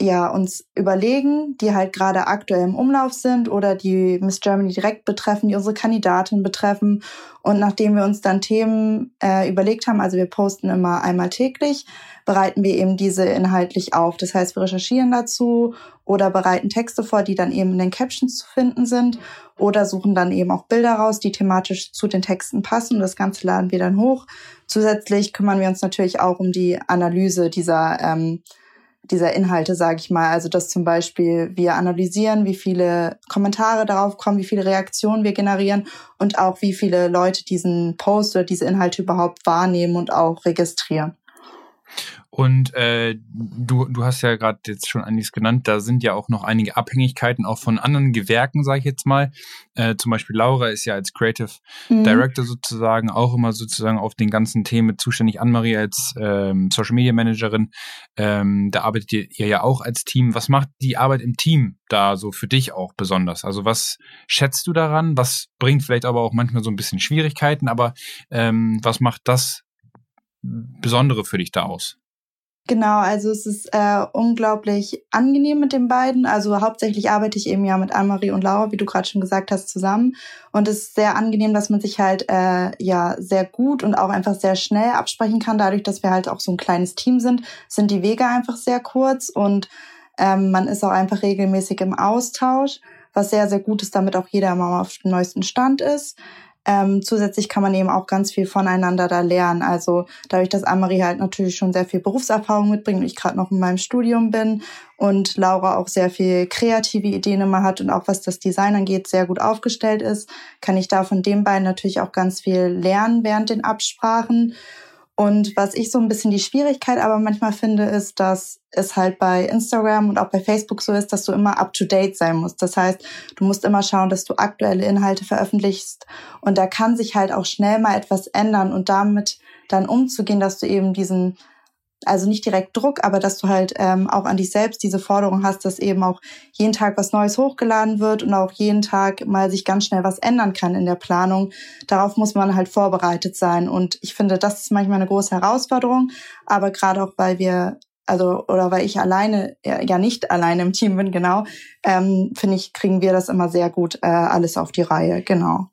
ja, uns überlegen, die halt gerade aktuell im Umlauf sind oder die Miss Germany direkt betreffen, die unsere Kandidatin betreffen. Und nachdem wir uns dann Themen äh, überlegt haben, also wir posten immer einmal täglich, bereiten wir eben diese inhaltlich auf. Das heißt, wir recherchieren dazu oder bereiten Texte vor, die dann eben in den Captions zu finden sind oder suchen dann eben auch Bilder raus, die thematisch zu den Texten passen. Das Ganze laden wir dann hoch. Zusätzlich kümmern wir uns natürlich auch um die Analyse dieser ähm, dieser Inhalte, sage ich mal. Also dass zum Beispiel wir analysieren, wie viele Kommentare darauf kommen, wie viele Reaktionen wir generieren und auch wie viele Leute diesen Post oder diese Inhalte überhaupt wahrnehmen und auch registrieren. Und äh, du, du hast ja gerade jetzt schon einiges genannt, da sind ja auch noch einige Abhängigkeiten auch von anderen Gewerken, sage ich jetzt mal. Äh, zum Beispiel Laura ist ja als Creative mhm. Director sozusagen auch immer sozusagen auf den ganzen Themen zuständig. Anne-Marie als ähm, Social Media Managerin, ähm, da arbeitet ihr, ja auch als Team. Was macht die Arbeit im Team da so für dich auch besonders? Also was schätzt du daran? Was bringt vielleicht aber auch manchmal so ein bisschen Schwierigkeiten, aber ähm, was macht das Besondere für dich da aus? Genau, also es ist äh, unglaublich angenehm mit den beiden. Also hauptsächlich arbeite ich eben ja mit Anne-Marie und Laura, wie du gerade schon gesagt hast, zusammen. Und es ist sehr angenehm, dass man sich halt äh, ja sehr gut und auch einfach sehr schnell absprechen kann. Dadurch, dass wir halt auch so ein kleines Team sind, sind die Wege einfach sehr kurz und ähm, man ist auch einfach regelmäßig im Austausch, was sehr, sehr gut ist, damit auch jeder immer auf dem neuesten Stand ist. Ähm, zusätzlich kann man eben auch ganz viel voneinander da lernen. Also dadurch, dass Anne-Marie halt natürlich schon sehr viel Berufserfahrung mitbringt und ich gerade noch in meinem Studium bin und Laura auch sehr viel kreative Ideen immer hat und auch was das Design angeht, sehr gut aufgestellt ist, kann ich da von den beiden natürlich auch ganz viel lernen während den Absprachen. Und was ich so ein bisschen die Schwierigkeit aber manchmal finde, ist, dass es halt bei Instagram und auch bei Facebook so ist, dass du immer up-to-date sein musst. Das heißt, du musst immer schauen, dass du aktuelle Inhalte veröffentlichst. Und da kann sich halt auch schnell mal etwas ändern und damit dann umzugehen, dass du eben diesen also nicht direkt Druck, aber dass du halt ähm, auch an dich selbst diese Forderung hast, dass eben auch jeden Tag was Neues hochgeladen wird und auch jeden Tag mal sich ganz schnell was ändern kann in der Planung. Darauf muss man halt vorbereitet sein. Und ich finde, das ist manchmal eine große Herausforderung, aber gerade auch, weil wir also oder weil ich alleine ja nicht alleine im Team bin, genau, ähm, finde ich, kriegen wir das immer sehr gut äh, alles auf die Reihe, genau.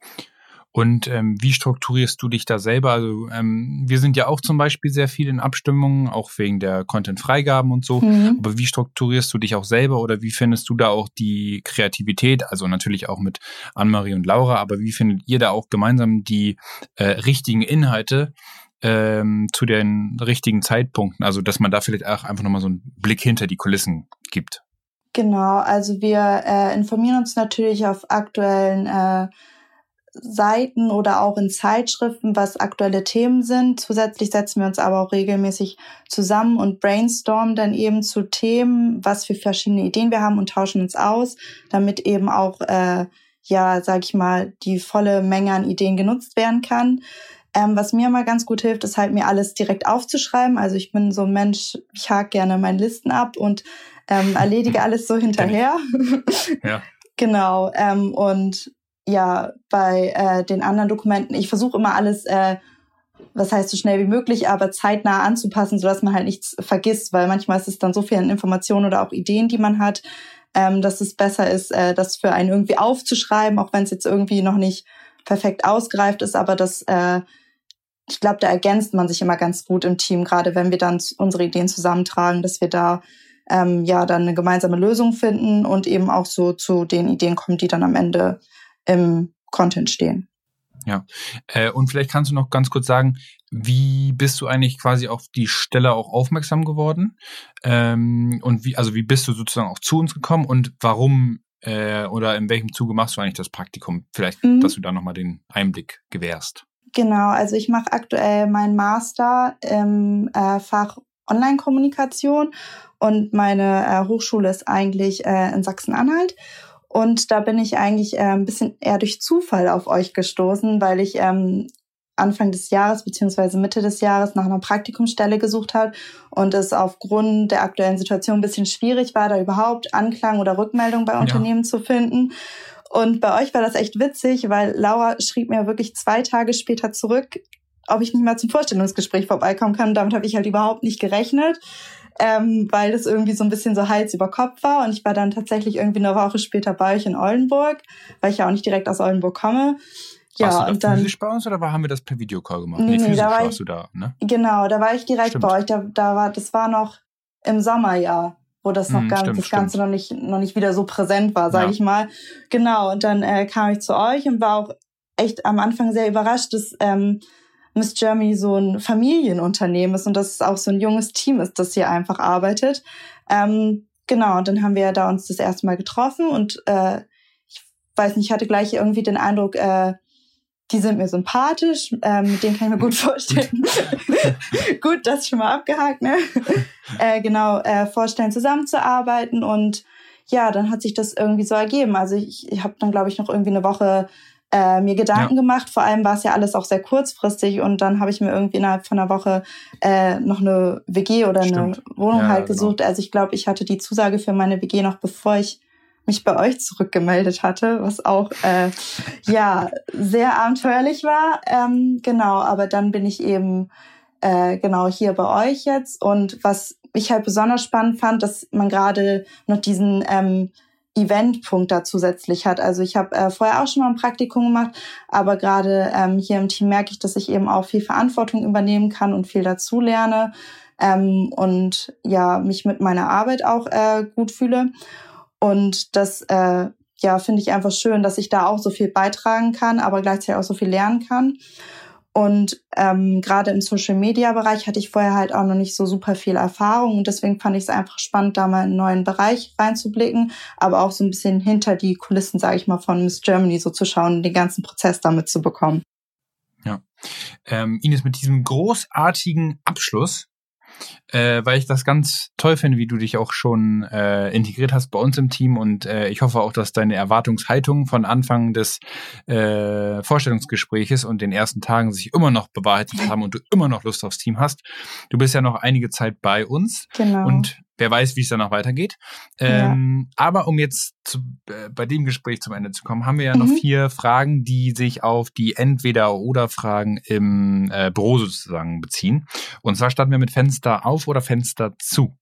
Und ähm, wie strukturierst du dich da selber? Also ähm, wir sind ja auch zum Beispiel sehr viel in Abstimmungen, auch wegen der Content-Freigaben und so. Mhm. Aber wie strukturierst du dich auch selber oder wie findest du da auch die Kreativität? Also natürlich auch mit Anne-Marie und Laura, aber wie findet ihr da auch gemeinsam die äh, richtigen Inhalte? Ähm, zu den richtigen Zeitpunkten, also dass man da vielleicht auch einfach nochmal so einen Blick hinter die Kulissen gibt. Genau, also wir äh, informieren uns natürlich auf aktuellen äh, Seiten oder auch in Zeitschriften, was aktuelle Themen sind. Zusätzlich setzen wir uns aber auch regelmäßig zusammen und brainstormen dann eben zu Themen, was für verschiedene Ideen wir haben und tauschen uns aus, damit eben auch, äh, ja, sag ich mal, die volle Menge an Ideen genutzt werden kann. Ähm, was mir mal ganz gut hilft, ist halt mir alles direkt aufzuschreiben. Also ich bin so ein Mensch, ich hake gerne meine Listen ab und ähm, erledige alles so [LAUGHS] hinterher. Ja. [LAUGHS] genau. Ähm, und ja, bei äh, den anderen Dokumenten, ich versuche immer alles, äh, was heißt so schnell wie möglich, aber zeitnah anzupassen, sodass man halt nichts vergisst, weil manchmal ist es dann so viel an Informationen oder auch Ideen, die man hat, ähm, dass es besser ist, äh, das für einen irgendwie aufzuschreiben, auch wenn es jetzt irgendwie noch nicht perfekt ausgereift ist, aber das, äh, ich glaube, da ergänzt man sich immer ganz gut im Team, gerade wenn wir dann unsere Ideen zusammentragen, dass wir da ähm, ja dann eine gemeinsame Lösung finden und eben auch so zu den Ideen kommen, die dann am Ende im Content stehen. Ja, äh, und vielleicht kannst du noch ganz kurz sagen, wie bist du eigentlich quasi auf die Stelle auch aufmerksam geworden? Ähm, und wie, also wie bist du sozusagen auch zu uns gekommen und warum äh, oder in welchem Zuge machst du eigentlich das Praktikum? Vielleicht, mhm. dass du da nochmal den Einblick gewährst. Genau, also ich mache aktuell meinen Master im äh, Fach Online-Kommunikation und meine äh, Hochschule ist eigentlich äh, in Sachsen-Anhalt. Und da bin ich eigentlich äh, ein bisschen eher durch Zufall auf euch gestoßen, weil ich ähm, Anfang des Jahres beziehungsweise Mitte des Jahres nach einer Praktikumsstelle gesucht habe und es aufgrund der aktuellen Situation ein bisschen schwierig war, da überhaupt Anklang oder Rückmeldung bei Unternehmen ja. zu finden. Und bei euch war das echt witzig, weil Laura schrieb mir wirklich zwei Tage später zurück, ob ich nicht mal zum Vorstellungsgespräch vorbeikommen kann. Damit habe ich halt überhaupt nicht gerechnet ähm, weil das irgendwie so ein bisschen so Hals über Kopf war. Und ich war dann tatsächlich irgendwie eine Woche später bei euch in Oldenburg, weil ich ja auch nicht direkt aus Oldenburg komme. Ja, warst du da und dann physisch bei uns oder haben wir das per Videocall gemacht? Nee, nee da war warst ich, du da, ne? Genau, da war ich direkt stimmt. bei euch. Da, da war, das war noch im Sommerjahr, wo das noch mm, gar stimmt, das Ganze stimmt. noch nicht, noch nicht wieder so präsent war, sage ja. ich mal. Genau. Und dann äh, kam ich zu euch und war auch echt am Anfang sehr überrascht, dass ähm, Miss Germany so ein Familienunternehmen ist und dass es auch so ein junges Team ist, das hier einfach arbeitet. Ähm, genau, und dann haben wir da uns das erste Mal getroffen und äh, ich weiß nicht, ich hatte gleich irgendwie den Eindruck, äh, die sind mir sympathisch, ähm, mit denen kann ich mir gut [LAUGHS] vorstellen. [LAUGHS] gut, das ist schon mal abgehakt, ne? [LAUGHS] äh, genau, äh, vorstellen, zusammenzuarbeiten und ja, dann hat sich das irgendwie so ergeben. Also ich, ich habe dann, glaube ich, noch irgendwie eine Woche äh, mir Gedanken ja. gemacht. Vor allem war es ja alles auch sehr kurzfristig und dann habe ich mir irgendwie innerhalb von einer Woche äh, noch eine WG oder Stimmt. eine Wohnung ja, halt genau. gesucht. Also ich glaube, ich hatte die Zusage für meine WG noch bevor ich mich bei euch zurückgemeldet hatte, was auch äh, [LAUGHS] ja sehr abenteuerlich war. Ähm, genau, aber dann bin ich eben äh, genau hier bei euch jetzt und was ich halt besonders spannend fand, dass man gerade noch diesen ähm, Eventpunkt da zusätzlich hat. Also ich habe äh, vorher auch schon mal ein Praktikum gemacht, aber gerade ähm, hier im Team merke ich, dass ich eben auch viel Verantwortung übernehmen kann und viel dazu lerne ähm, und ja mich mit meiner Arbeit auch äh, gut fühle. Und das äh, ja finde ich einfach schön, dass ich da auch so viel beitragen kann, aber gleichzeitig auch so viel lernen kann. Und ähm, gerade im Social-Media-Bereich hatte ich vorher halt auch noch nicht so super viel Erfahrung und deswegen fand ich es einfach spannend, da mal in einen neuen Bereich reinzublicken, aber auch so ein bisschen hinter die Kulissen, sage ich mal, von Miss Germany so zu schauen und den ganzen Prozess damit zu bekommen. Ja. Ähm, Ines, mit diesem großartigen Abschluss äh, weil ich das ganz toll finde, wie du dich auch schon äh, integriert hast bei uns im Team und äh, ich hoffe auch, dass deine Erwartungshaltung von Anfang des äh, Vorstellungsgespräches und den ersten Tagen sich immer noch bewahrheitet haben und du immer noch Lust aufs Team hast. Du bist ja noch einige Zeit bei uns genau. und wer weiß, wie es danach weitergeht. Ähm, ja. Aber um jetzt zu, äh, bei dem Gespräch zum Ende zu kommen, haben wir ja mhm. noch vier Fragen, die sich auf die Entweder-Oder-Fragen im äh, Büro sozusagen beziehen. Und zwar starten wir mit Fenster auf oder Fenster zu.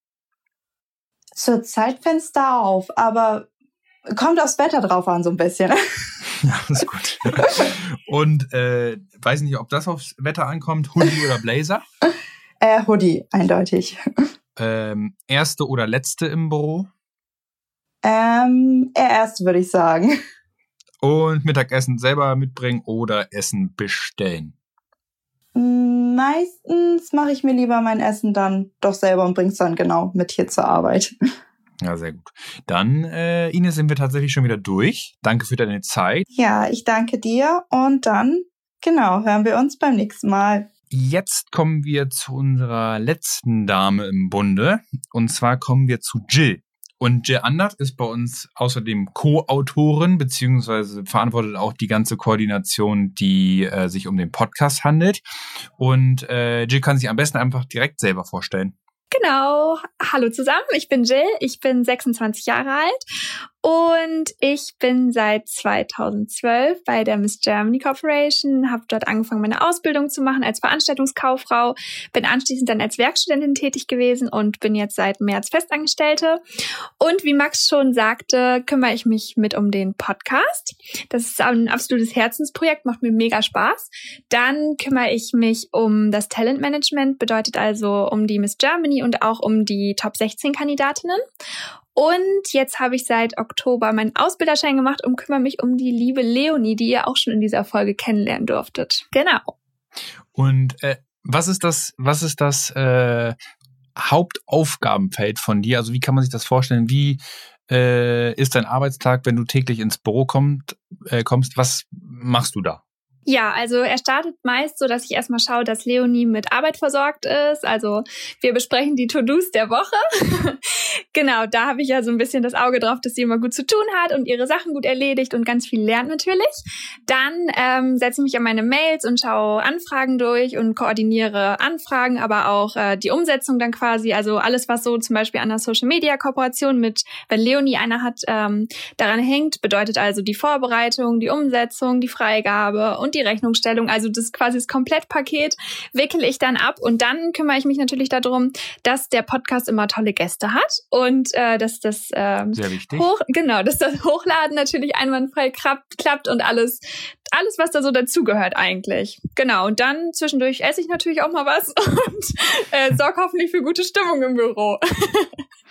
Zurzeit Fenster auf, aber kommt aufs Wetter drauf an, so ein bisschen. [LAUGHS] ja, das ist gut. Und äh, weiß nicht, ob das aufs Wetter ankommt, Hoodie oder Blazer? Äh, Hoodie, eindeutig. [LAUGHS] Ähm, erste oder letzte im Büro? Ähm, eher erste, würde ich sagen. [LAUGHS] Und Mittagessen selber mitbringen oder Essen bestellen? Meistens mache ich mir lieber mein Essen dann doch selber und bringe es dann genau mit hier zur Arbeit. [LAUGHS] Ja, sehr gut. Dann, äh, Ines, sind wir tatsächlich schon wieder durch. Danke für deine Zeit. Ja, ich danke dir und dann, genau, hören wir uns beim nächsten Mal. Jetzt kommen wir zu unserer letzten Dame im Bunde. Und zwar kommen wir zu Jill. Und Jill Andert ist bei uns außerdem Co-Autorin, beziehungsweise verantwortet auch die ganze Koordination, die äh, sich um den Podcast handelt. Und äh, Jill kann sich am besten einfach direkt selber vorstellen. Genau. Hallo zusammen, ich bin Jill, ich bin 26 Jahre alt und ich bin seit 2012 bei der Miss Germany Corporation, habe dort angefangen, meine Ausbildung zu machen als Veranstaltungskauffrau, bin anschließend dann als Werkstudentin tätig gewesen und bin jetzt seit März Festangestellte. Und wie Max schon sagte, kümmere ich mich mit um den Podcast. Das ist ein absolutes Herzensprojekt, macht mir mega Spaß. Dann kümmere ich mich um das Talentmanagement, bedeutet also um die Miss Germany und auch um die Top 16 Kandidatinnen. Und jetzt habe ich seit Oktober meinen Ausbilderschein gemacht und kümmere mich um die liebe Leonie, die ihr auch schon in dieser Folge kennenlernen durftet. Genau. Und äh, was ist das, was ist das äh, Hauptaufgabenfeld von dir? Also wie kann man sich das vorstellen? Wie äh, ist dein Arbeitstag, wenn du täglich ins Büro kommt, äh, kommst? Was machst du da? Ja, also er startet meist so, dass ich erstmal schaue, dass Leonie mit Arbeit versorgt ist. Also wir besprechen die To-Dos der Woche. [LAUGHS] genau, da habe ich ja so ein bisschen das Auge drauf, dass sie immer gut zu tun hat und ihre Sachen gut erledigt und ganz viel lernt natürlich. Dann ähm, setze ich mich an meine Mails und schaue Anfragen durch und koordiniere Anfragen, aber auch äh, die Umsetzung dann quasi. Also alles, was so zum Beispiel an der Social-Media-Kooperation mit, wenn Leonie eine hat, ähm, daran hängt, bedeutet also die Vorbereitung, die Umsetzung, die Freigabe und die Rechnungsstellung, also das quasi das Komplettpaket, wickele ich dann ab und dann kümmere ich mich natürlich darum, dass der Podcast immer tolle Gäste hat und äh, dass das ähm, hoch genau, dass das Hochladen natürlich einwandfrei klappt, klappt und alles alles was da so dazugehört eigentlich. Genau und dann zwischendurch esse ich natürlich auch mal was [LAUGHS] und äh, sorge hoffentlich für gute Stimmung im Büro. [LAUGHS]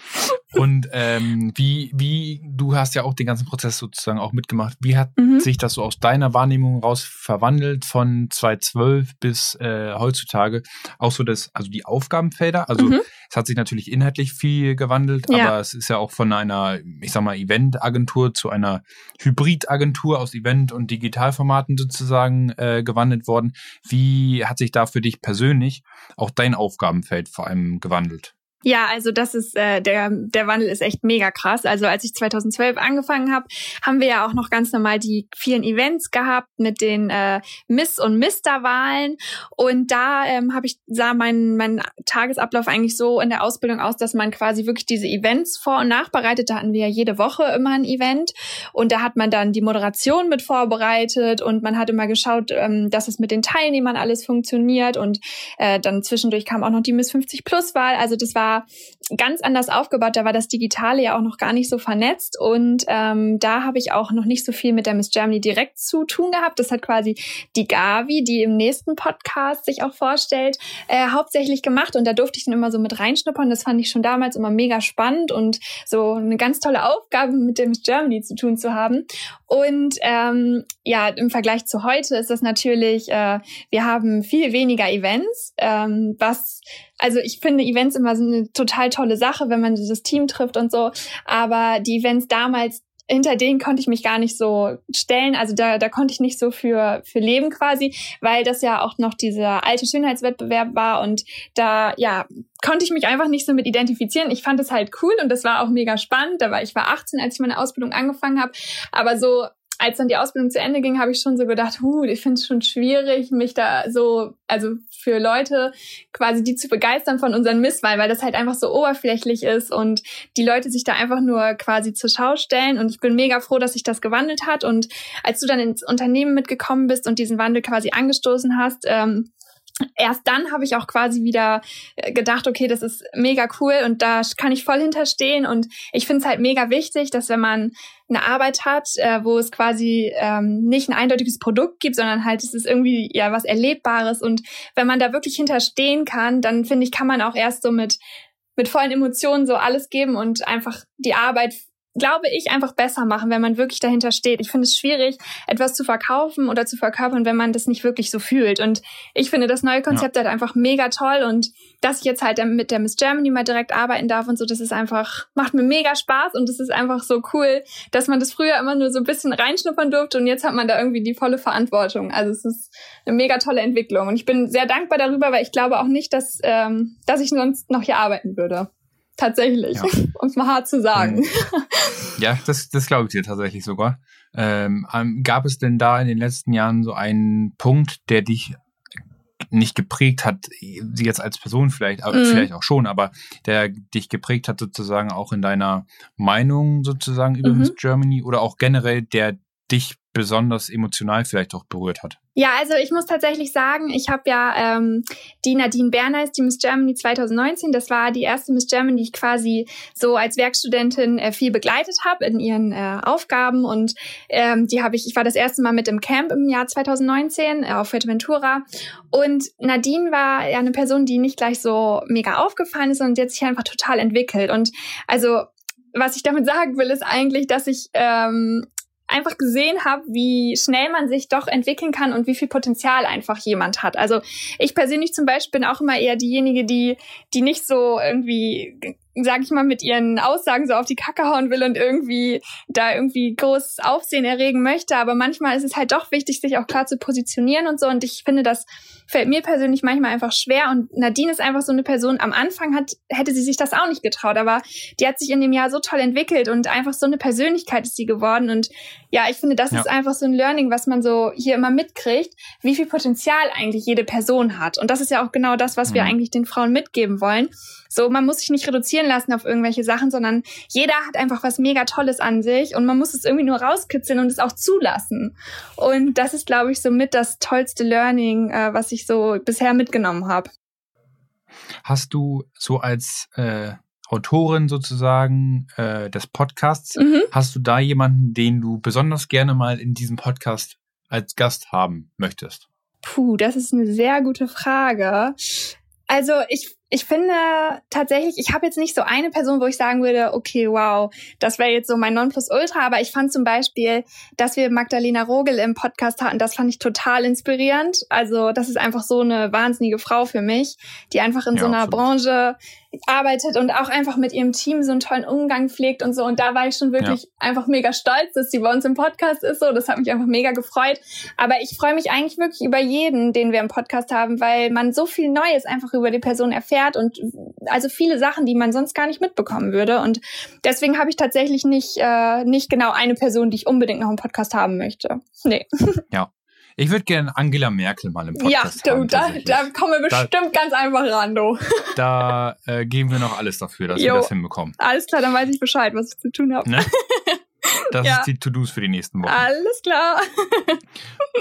Und ähm, wie, wie, du hast ja auch den ganzen Prozess sozusagen auch mitgemacht. Wie hat Mhm. sich das so aus deiner Wahrnehmung raus verwandelt von 2012 bis äh, heutzutage? Auch so das, also die Aufgabenfelder. Also Mhm. es hat sich natürlich inhaltlich viel gewandelt, Ja. aber es ist ja auch von einer, ich sag mal, Eventagentur zu einer Hybridagentur aus Event- und Digitalformaten sozusagen äh, gewandelt worden. Wie hat sich da für dich persönlich auch dein Aufgabenfeld vor allem gewandelt? Ja, also das ist äh, der der Wandel ist echt mega krass. Also als ich 2012 angefangen habe, haben wir ja auch noch ganz normal die vielen Events gehabt mit den äh, Miss und Mister Wahlen und da ähm, habe ich sah mein mein Tagesablauf eigentlich so in der Ausbildung aus, dass man quasi wirklich diese Events vor und nachbereitet. Da hatten wir ja jede Woche immer ein Event und da hat man dann die Moderation mit vorbereitet und man hat immer geschaut, ähm, dass es mit den Teilnehmern alles funktioniert und äh, dann zwischendurch kam auch noch die Miss 50 Plus Wahl. Also das war ganz anders aufgebaut. Da war das Digitale ja auch noch gar nicht so vernetzt und ähm, da habe ich auch noch nicht so viel mit der Miss Germany direkt zu tun gehabt. Das hat quasi die Gavi, die im nächsten Podcast sich auch vorstellt, äh, hauptsächlich gemacht und da durfte ich dann immer so mit reinschnuppern. Das fand ich schon damals immer mega spannend und so eine ganz tolle Aufgabe mit der Miss Germany zu tun zu haben. Und ähm, ja, im Vergleich zu heute ist das natürlich, äh, wir haben viel weniger Events, ähm, was also ich finde Events immer so eine total tolle Sache, wenn man dieses Team trifft und so. Aber die Events damals, hinter denen konnte ich mich gar nicht so stellen. Also da, da konnte ich nicht so für, für leben quasi, weil das ja auch noch dieser alte Schönheitswettbewerb war und da, ja, konnte ich mich einfach nicht so mit identifizieren. Ich fand es halt cool und das war auch mega spannend. Da war ich war 18, als ich meine Ausbildung angefangen habe. Aber so als dann die Ausbildung zu Ende ging, habe ich schon so gedacht, huh, ich finde es schon schwierig, mich da so, also für Leute quasi die zu begeistern von unseren Misswahlen, weil das halt einfach so oberflächlich ist und die Leute sich da einfach nur quasi zur Schau stellen. Und ich bin mega froh, dass sich das gewandelt hat. Und als du dann ins Unternehmen mitgekommen bist und diesen Wandel quasi angestoßen hast, ähm, erst dann habe ich auch quasi wieder äh, gedacht, okay, das ist mega cool und da kann ich voll hinterstehen und ich finde es halt mega wichtig, dass wenn man eine Arbeit hat, äh, wo es quasi ähm, nicht ein eindeutiges Produkt gibt, sondern halt es ist irgendwie ja was Erlebbares und wenn man da wirklich hinterstehen kann, dann finde ich, kann man auch erst so mit mit vollen Emotionen so alles geben und einfach die Arbeit glaube ich, einfach besser machen, wenn man wirklich dahinter steht. Ich finde es schwierig, etwas zu verkaufen oder zu verkörpern, wenn man das nicht wirklich so fühlt. Und ich finde das neue Konzept ja. halt einfach mega toll und dass ich jetzt halt mit der Miss Germany mal direkt arbeiten darf und so, das ist einfach, macht mir mega Spaß und es ist einfach so cool, dass man das früher immer nur so ein bisschen reinschnuppern durfte und jetzt hat man da irgendwie die volle Verantwortung. Also es ist eine mega tolle Entwicklung und ich bin sehr dankbar darüber, weil ich glaube auch nicht, dass, ähm, dass ich sonst noch hier arbeiten würde. Tatsächlich, ja. [LAUGHS] um es mal hart zu sagen. Ja, das, das glaube ich dir tatsächlich sogar. Ähm, gab es denn da in den letzten Jahren so einen Punkt, der dich nicht geprägt hat, jetzt als Person vielleicht, mhm. vielleicht auch schon, aber der dich geprägt hat sozusagen auch in deiner Meinung sozusagen über mhm. Miss Germany oder auch generell der dich besonders emotional vielleicht auch berührt hat? Ja, also ich muss tatsächlich sagen, ich habe ja ähm, die Nadine Berner ist die Miss Germany 2019. Das war die erste Miss Germany, die ich quasi so als Werkstudentin äh, viel begleitet habe in ihren äh, Aufgaben und ähm, die habe ich. Ich war das erste Mal mit im Camp im Jahr 2019 äh, auf Fuerteventura und Nadine war ja eine Person, die nicht gleich so mega aufgefallen ist, die hat sich einfach total entwickelt und also was ich damit [LAUGHS] sagen will, ist eigentlich, dass ich ähm, einfach gesehen habe, wie schnell man sich doch entwickeln kann und wie viel Potenzial einfach jemand hat. Also ich persönlich zum Beispiel bin auch immer eher diejenige, die, die nicht so irgendwie sag ich mal, mit ihren Aussagen so auf die Kacke hauen will und irgendwie da irgendwie groß Aufsehen erregen möchte. Aber manchmal ist es halt doch wichtig, sich auch klar zu positionieren und so. Und ich finde, das fällt mir persönlich manchmal einfach schwer. Und Nadine ist einfach so eine Person, am Anfang hat, hätte sie sich das auch nicht getraut. Aber die hat sich in dem Jahr so toll entwickelt und einfach so eine Persönlichkeit ist sie geworden. Und ja, ich finde, das ja. ist einfach so ein Learning, was man so hier immer mitkriegt, wie viel Potenzial eigentlich jede Person hat. Und das ist ja auch genau das, was mhm. wir eigentlich den Frauen mitgeben wollen. So, man muss sich nicht reduzieren lassen auf irgendwelche Sachen, sondern jeder hat einfach was mega Tolles an sich und man muss es irgendwie nur rauskitzeln und es auch zulassen. Und das ist, glaube ich, so mit das tollste Learning, äh, was ich so bisher mitgenommen habe. Hast du so als äh, Autorin sozusagen äh, des Podcasts, mhm. hast du da jemanden, den du besonders gerne mal in diesem Podcast als Gast haben möchtest? Puh, das ist eine sehr gute Frage. Also ich ich finde tatsächlich, ich habe jetzt nicht so eine Person, wo ich sagen würde, okay, wow, das wäre jetzt so mein Nonplusultra, aber ich fand zum Beispiel, dass wir Magdalena Rogel im Podcast hatten, das fand ich total inspirierend. Also das ist einfach so eine wahnsinnige Frau für mich, die einfach in ja, so einer absolut. Branche arbeitet und auch einfach mit ihrem Team so einen tollen Umgang pflegt und so. Und da war ich schon wirklich ja. einfach mega stolz, dass sie bei uns im Podcast ist. So, das hat mich einfach mega gefreut. Aber ich freue mich eigentlich wirklich über jeden, den wir im Podcast haben, weil man so viel Neues einfach über die Person erfährt erfährt und also viele Sachen, die man sonst gar nicht mitbekommen würde. Und deswegen habe ich tatsächlich nicht, äh, nicht genau eine Person, die ich unbedingt noch im Podcast haben möchte. Nee. [LAUGHS] Ja. Ich würde gerne Angela Merkel mal im Podcast ja, haben. Ja, da, da kommen wir bestimmt da, ganz einfach ran, du. [LAUGHS] Da äh, geben wir noch alles dafür, dass jo, wir das hinbekommen. Alles klar, dann weiß ich Bescheid, was ich zu tun habe. Ne? [LAUGHS] Das ja. ist die To-Dos für die nächsten Wochen. Alles klar.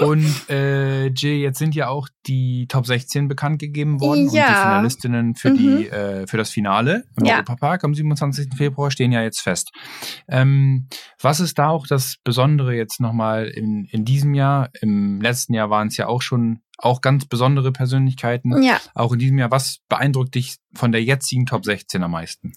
[LAUGHS] und äh, Jay, jetzt sind ja auch die Top 16 bekannt gegeben worden ja. und die Finalistinnen für mhm. die äh, für das Finale im ja. Europapark am 27. Februar stehen ja jetzt fest. Ähm, was ist da auch das Besondere jetzt nochmal in, in diesem Jahr? Im letzten Jahr waren es ja auch schon auch ganz besondere Persönlichkeiten. Ja. Auch in diesem Jahr. Was beeindruckt dich von der jetzigen Top 16 am meisten?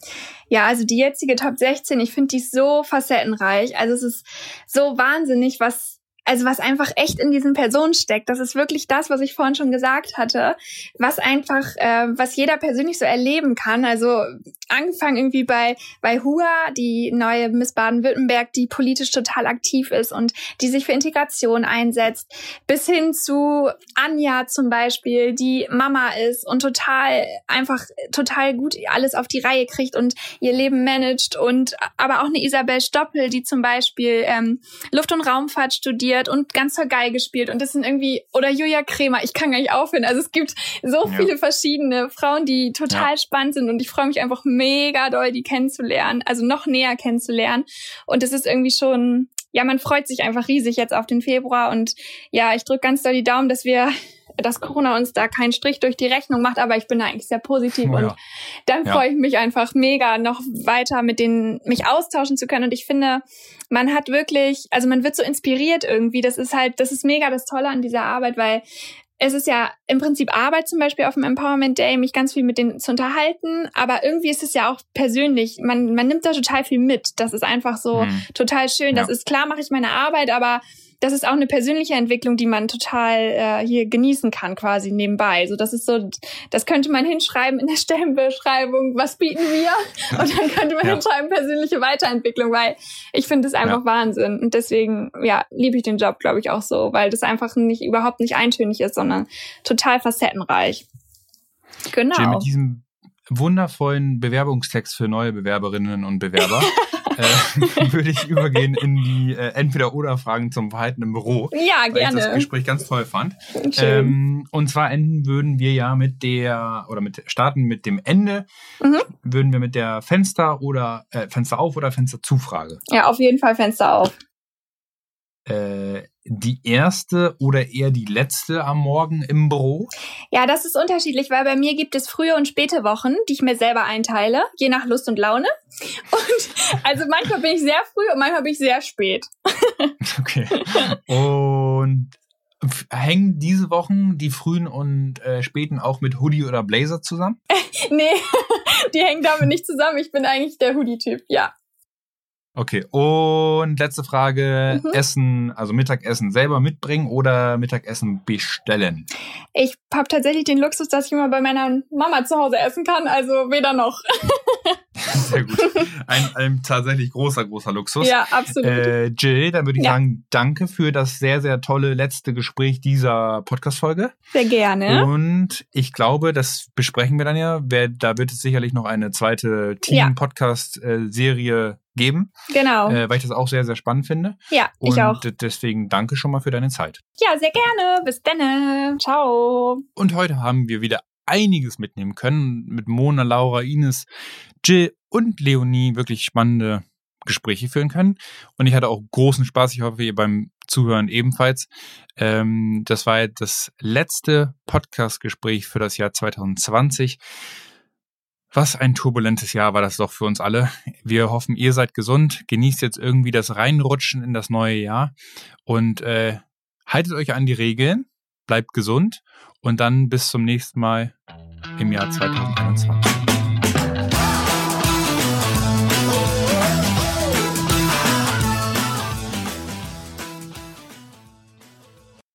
Ja, also die jetzige Top 16, ich finde die so facettenreich. Also es ist so wahnsinnig, was also was einfach echt in diesen Personen steckt. Das ist wirklich das, was ich vorhin schon gesagt hatte, was einfach, äh, was jeder persönlich so erleben kann. Also angefangen irgendwie bei, bei Hua, die neue Miss Baden-Württemberg, die politisch total aktiv ist und die sich für Integration einsetzt, bis hin zu Anja zum Beispiel, die Mama ist und total, einfach total gut alles auf die Reihe kriegt und ihr Leben managt und aber auch eine Isabel Stoppel, die zum Beispiel ähm, Luft- und Raumfahrt studiert studiert und ganz toll Geige gespielt und das sind irgendwie oder Julia Kremer, ich kann gar nicht aufhören. Also es gibt so ja. viele verschiedene Frauen, die total ja. spannend sind und ich freue mich einfach mega doll, die kennenzulernen, also noch näher kennenzulernen und es ist irgendwie schon ja, man freut sich einfach riesig jetzt auf den Februar und ja, ich drücke ganz doll die Daumen, dass wir dass Corona uns da keinen Strich durch die Rechnung macht, aber ich bin da eigentlich sehr positiv oh, und ja. dann ja. freue ich mich einfach mega, noch weiter mit denen mich austauschen zu können. Und ich finde, man hat wirklich, also man wird so inspiriert irgendwie. Das ist halt, das ist mega das Tolle an dieser Arbeit, weil es ist ja im Prinzip Arbeit zum Beispiel auf dem Empowerment Day, mich ganz viel mit denen zu unterhalten, aber irgendwie ist es ja auch persönlich, man, man nimmt da total viel mit. Das ist einfach so hm. total schön. Ja. Das ist klar, mache ich meine Arbeit, aber das ist auch eine persönliche Entwicklung, die man total äh, hier genießen kann, quasi nebenbei. So, das ist so, das könnte man hinschreiben in der [LAUGHS] Stellenbeschreibung, was bieten wir? Und dann könnte man ja. hinschreiben, persönliche Weiterentwicklung, weil ich finde es einfach ja. Wahnsinn. Und deswegen, ja, liebe ich den Job, glaube ich, auch so, weil das einfach nicht überhaupt nicht eintönig ist, sondern total facettenreich. Genau. Jill, mit diesem wundervollen Bewerbungstext für neue Bewerberinnen und Bewerber [LAUGHS] äh, [LAUGHS] würde ich übergehen in die äh, Entweder-Oder-Fragen zum Verhalten im Büro. Ja, gerne. Weil ich das Gespräch ganz toll fand. Ähm, und zwar enden würden wir ja mit der, oder mit starten mit dem Ende, mhm. würden wir mit der Fenster oder äh, Fenster auf oder Fenster zu Frage. Ja, auf jeden Fall Fenster auf. Äh, die erste oder eher die letzte am Morgen im Büro? Ja, das ist unterschiedlich, weil bei mir gibt es frühe und späte Wochen, die ich mir selber einteile, je nach Lust und Laune. Und also manchmal bin ich sehr früh und manchmal bin ich sehr spät. [LAUGHS] Okay. Und hängen diese Wochen die frühen und äh, späten auch mit Hoodie oder Blazer zusammen? [LAUGHS] nee, [LAUGHS] die hängen damit nicht zusammen. Ich bin eigentlich der Hoodie-Typ, ja. Okay, und letzte Frage. Mhm. Essen, also Mittagessen selber mitbringen oder Mittagessen bestellen? Ich habe tatsächlich den Luxus, dass ich immer bei meiner Mama zu Hause essen kann, also weder noch. [LAUGHS] Sehr gut. Ein, ein tatsächlich großer, großer Luxus. Ja, absolut. Äh, Jill, dann würde ich ja. sagen, danke für das sehr, sehr tolle letzte Gespräch dieser Podcast-Folge. Sehr gerne. Und ich glaube, das besprechen wir dann ja. Da wird es sicherlich noch eine zweite Team-Podcast-Serie geben. Genau. Äh, weil ich das auch sehr, sehr spannend finde. Ja, ich und auch. deswegen danke schon mal für deine Zeit. Ja, sehr gerne. Bis dann. Ciao. Und heute haben wir wieder einiges mitnehmen können. Mit Mona, Laura, Ines, Jill und Leonie wirklich spannende Gespräche führen können. Und ich hatte auch großen Spaß. Ich hoffe, ihr beim Zuhören ebenfalls. Ähm, das war das letzte Podcast-Gespräch für das Jahr 2020. Was ein turbulentes Jahr war das doch für uns alle. Wir hoffen, ihr seid gesund, genießt jetzt irgendwie das Reinrutschen in das neue Jahr und äh, haltet euch an die Regeln, bleibt gesund und dann bis zum nächsten Mal im Jahr 2021.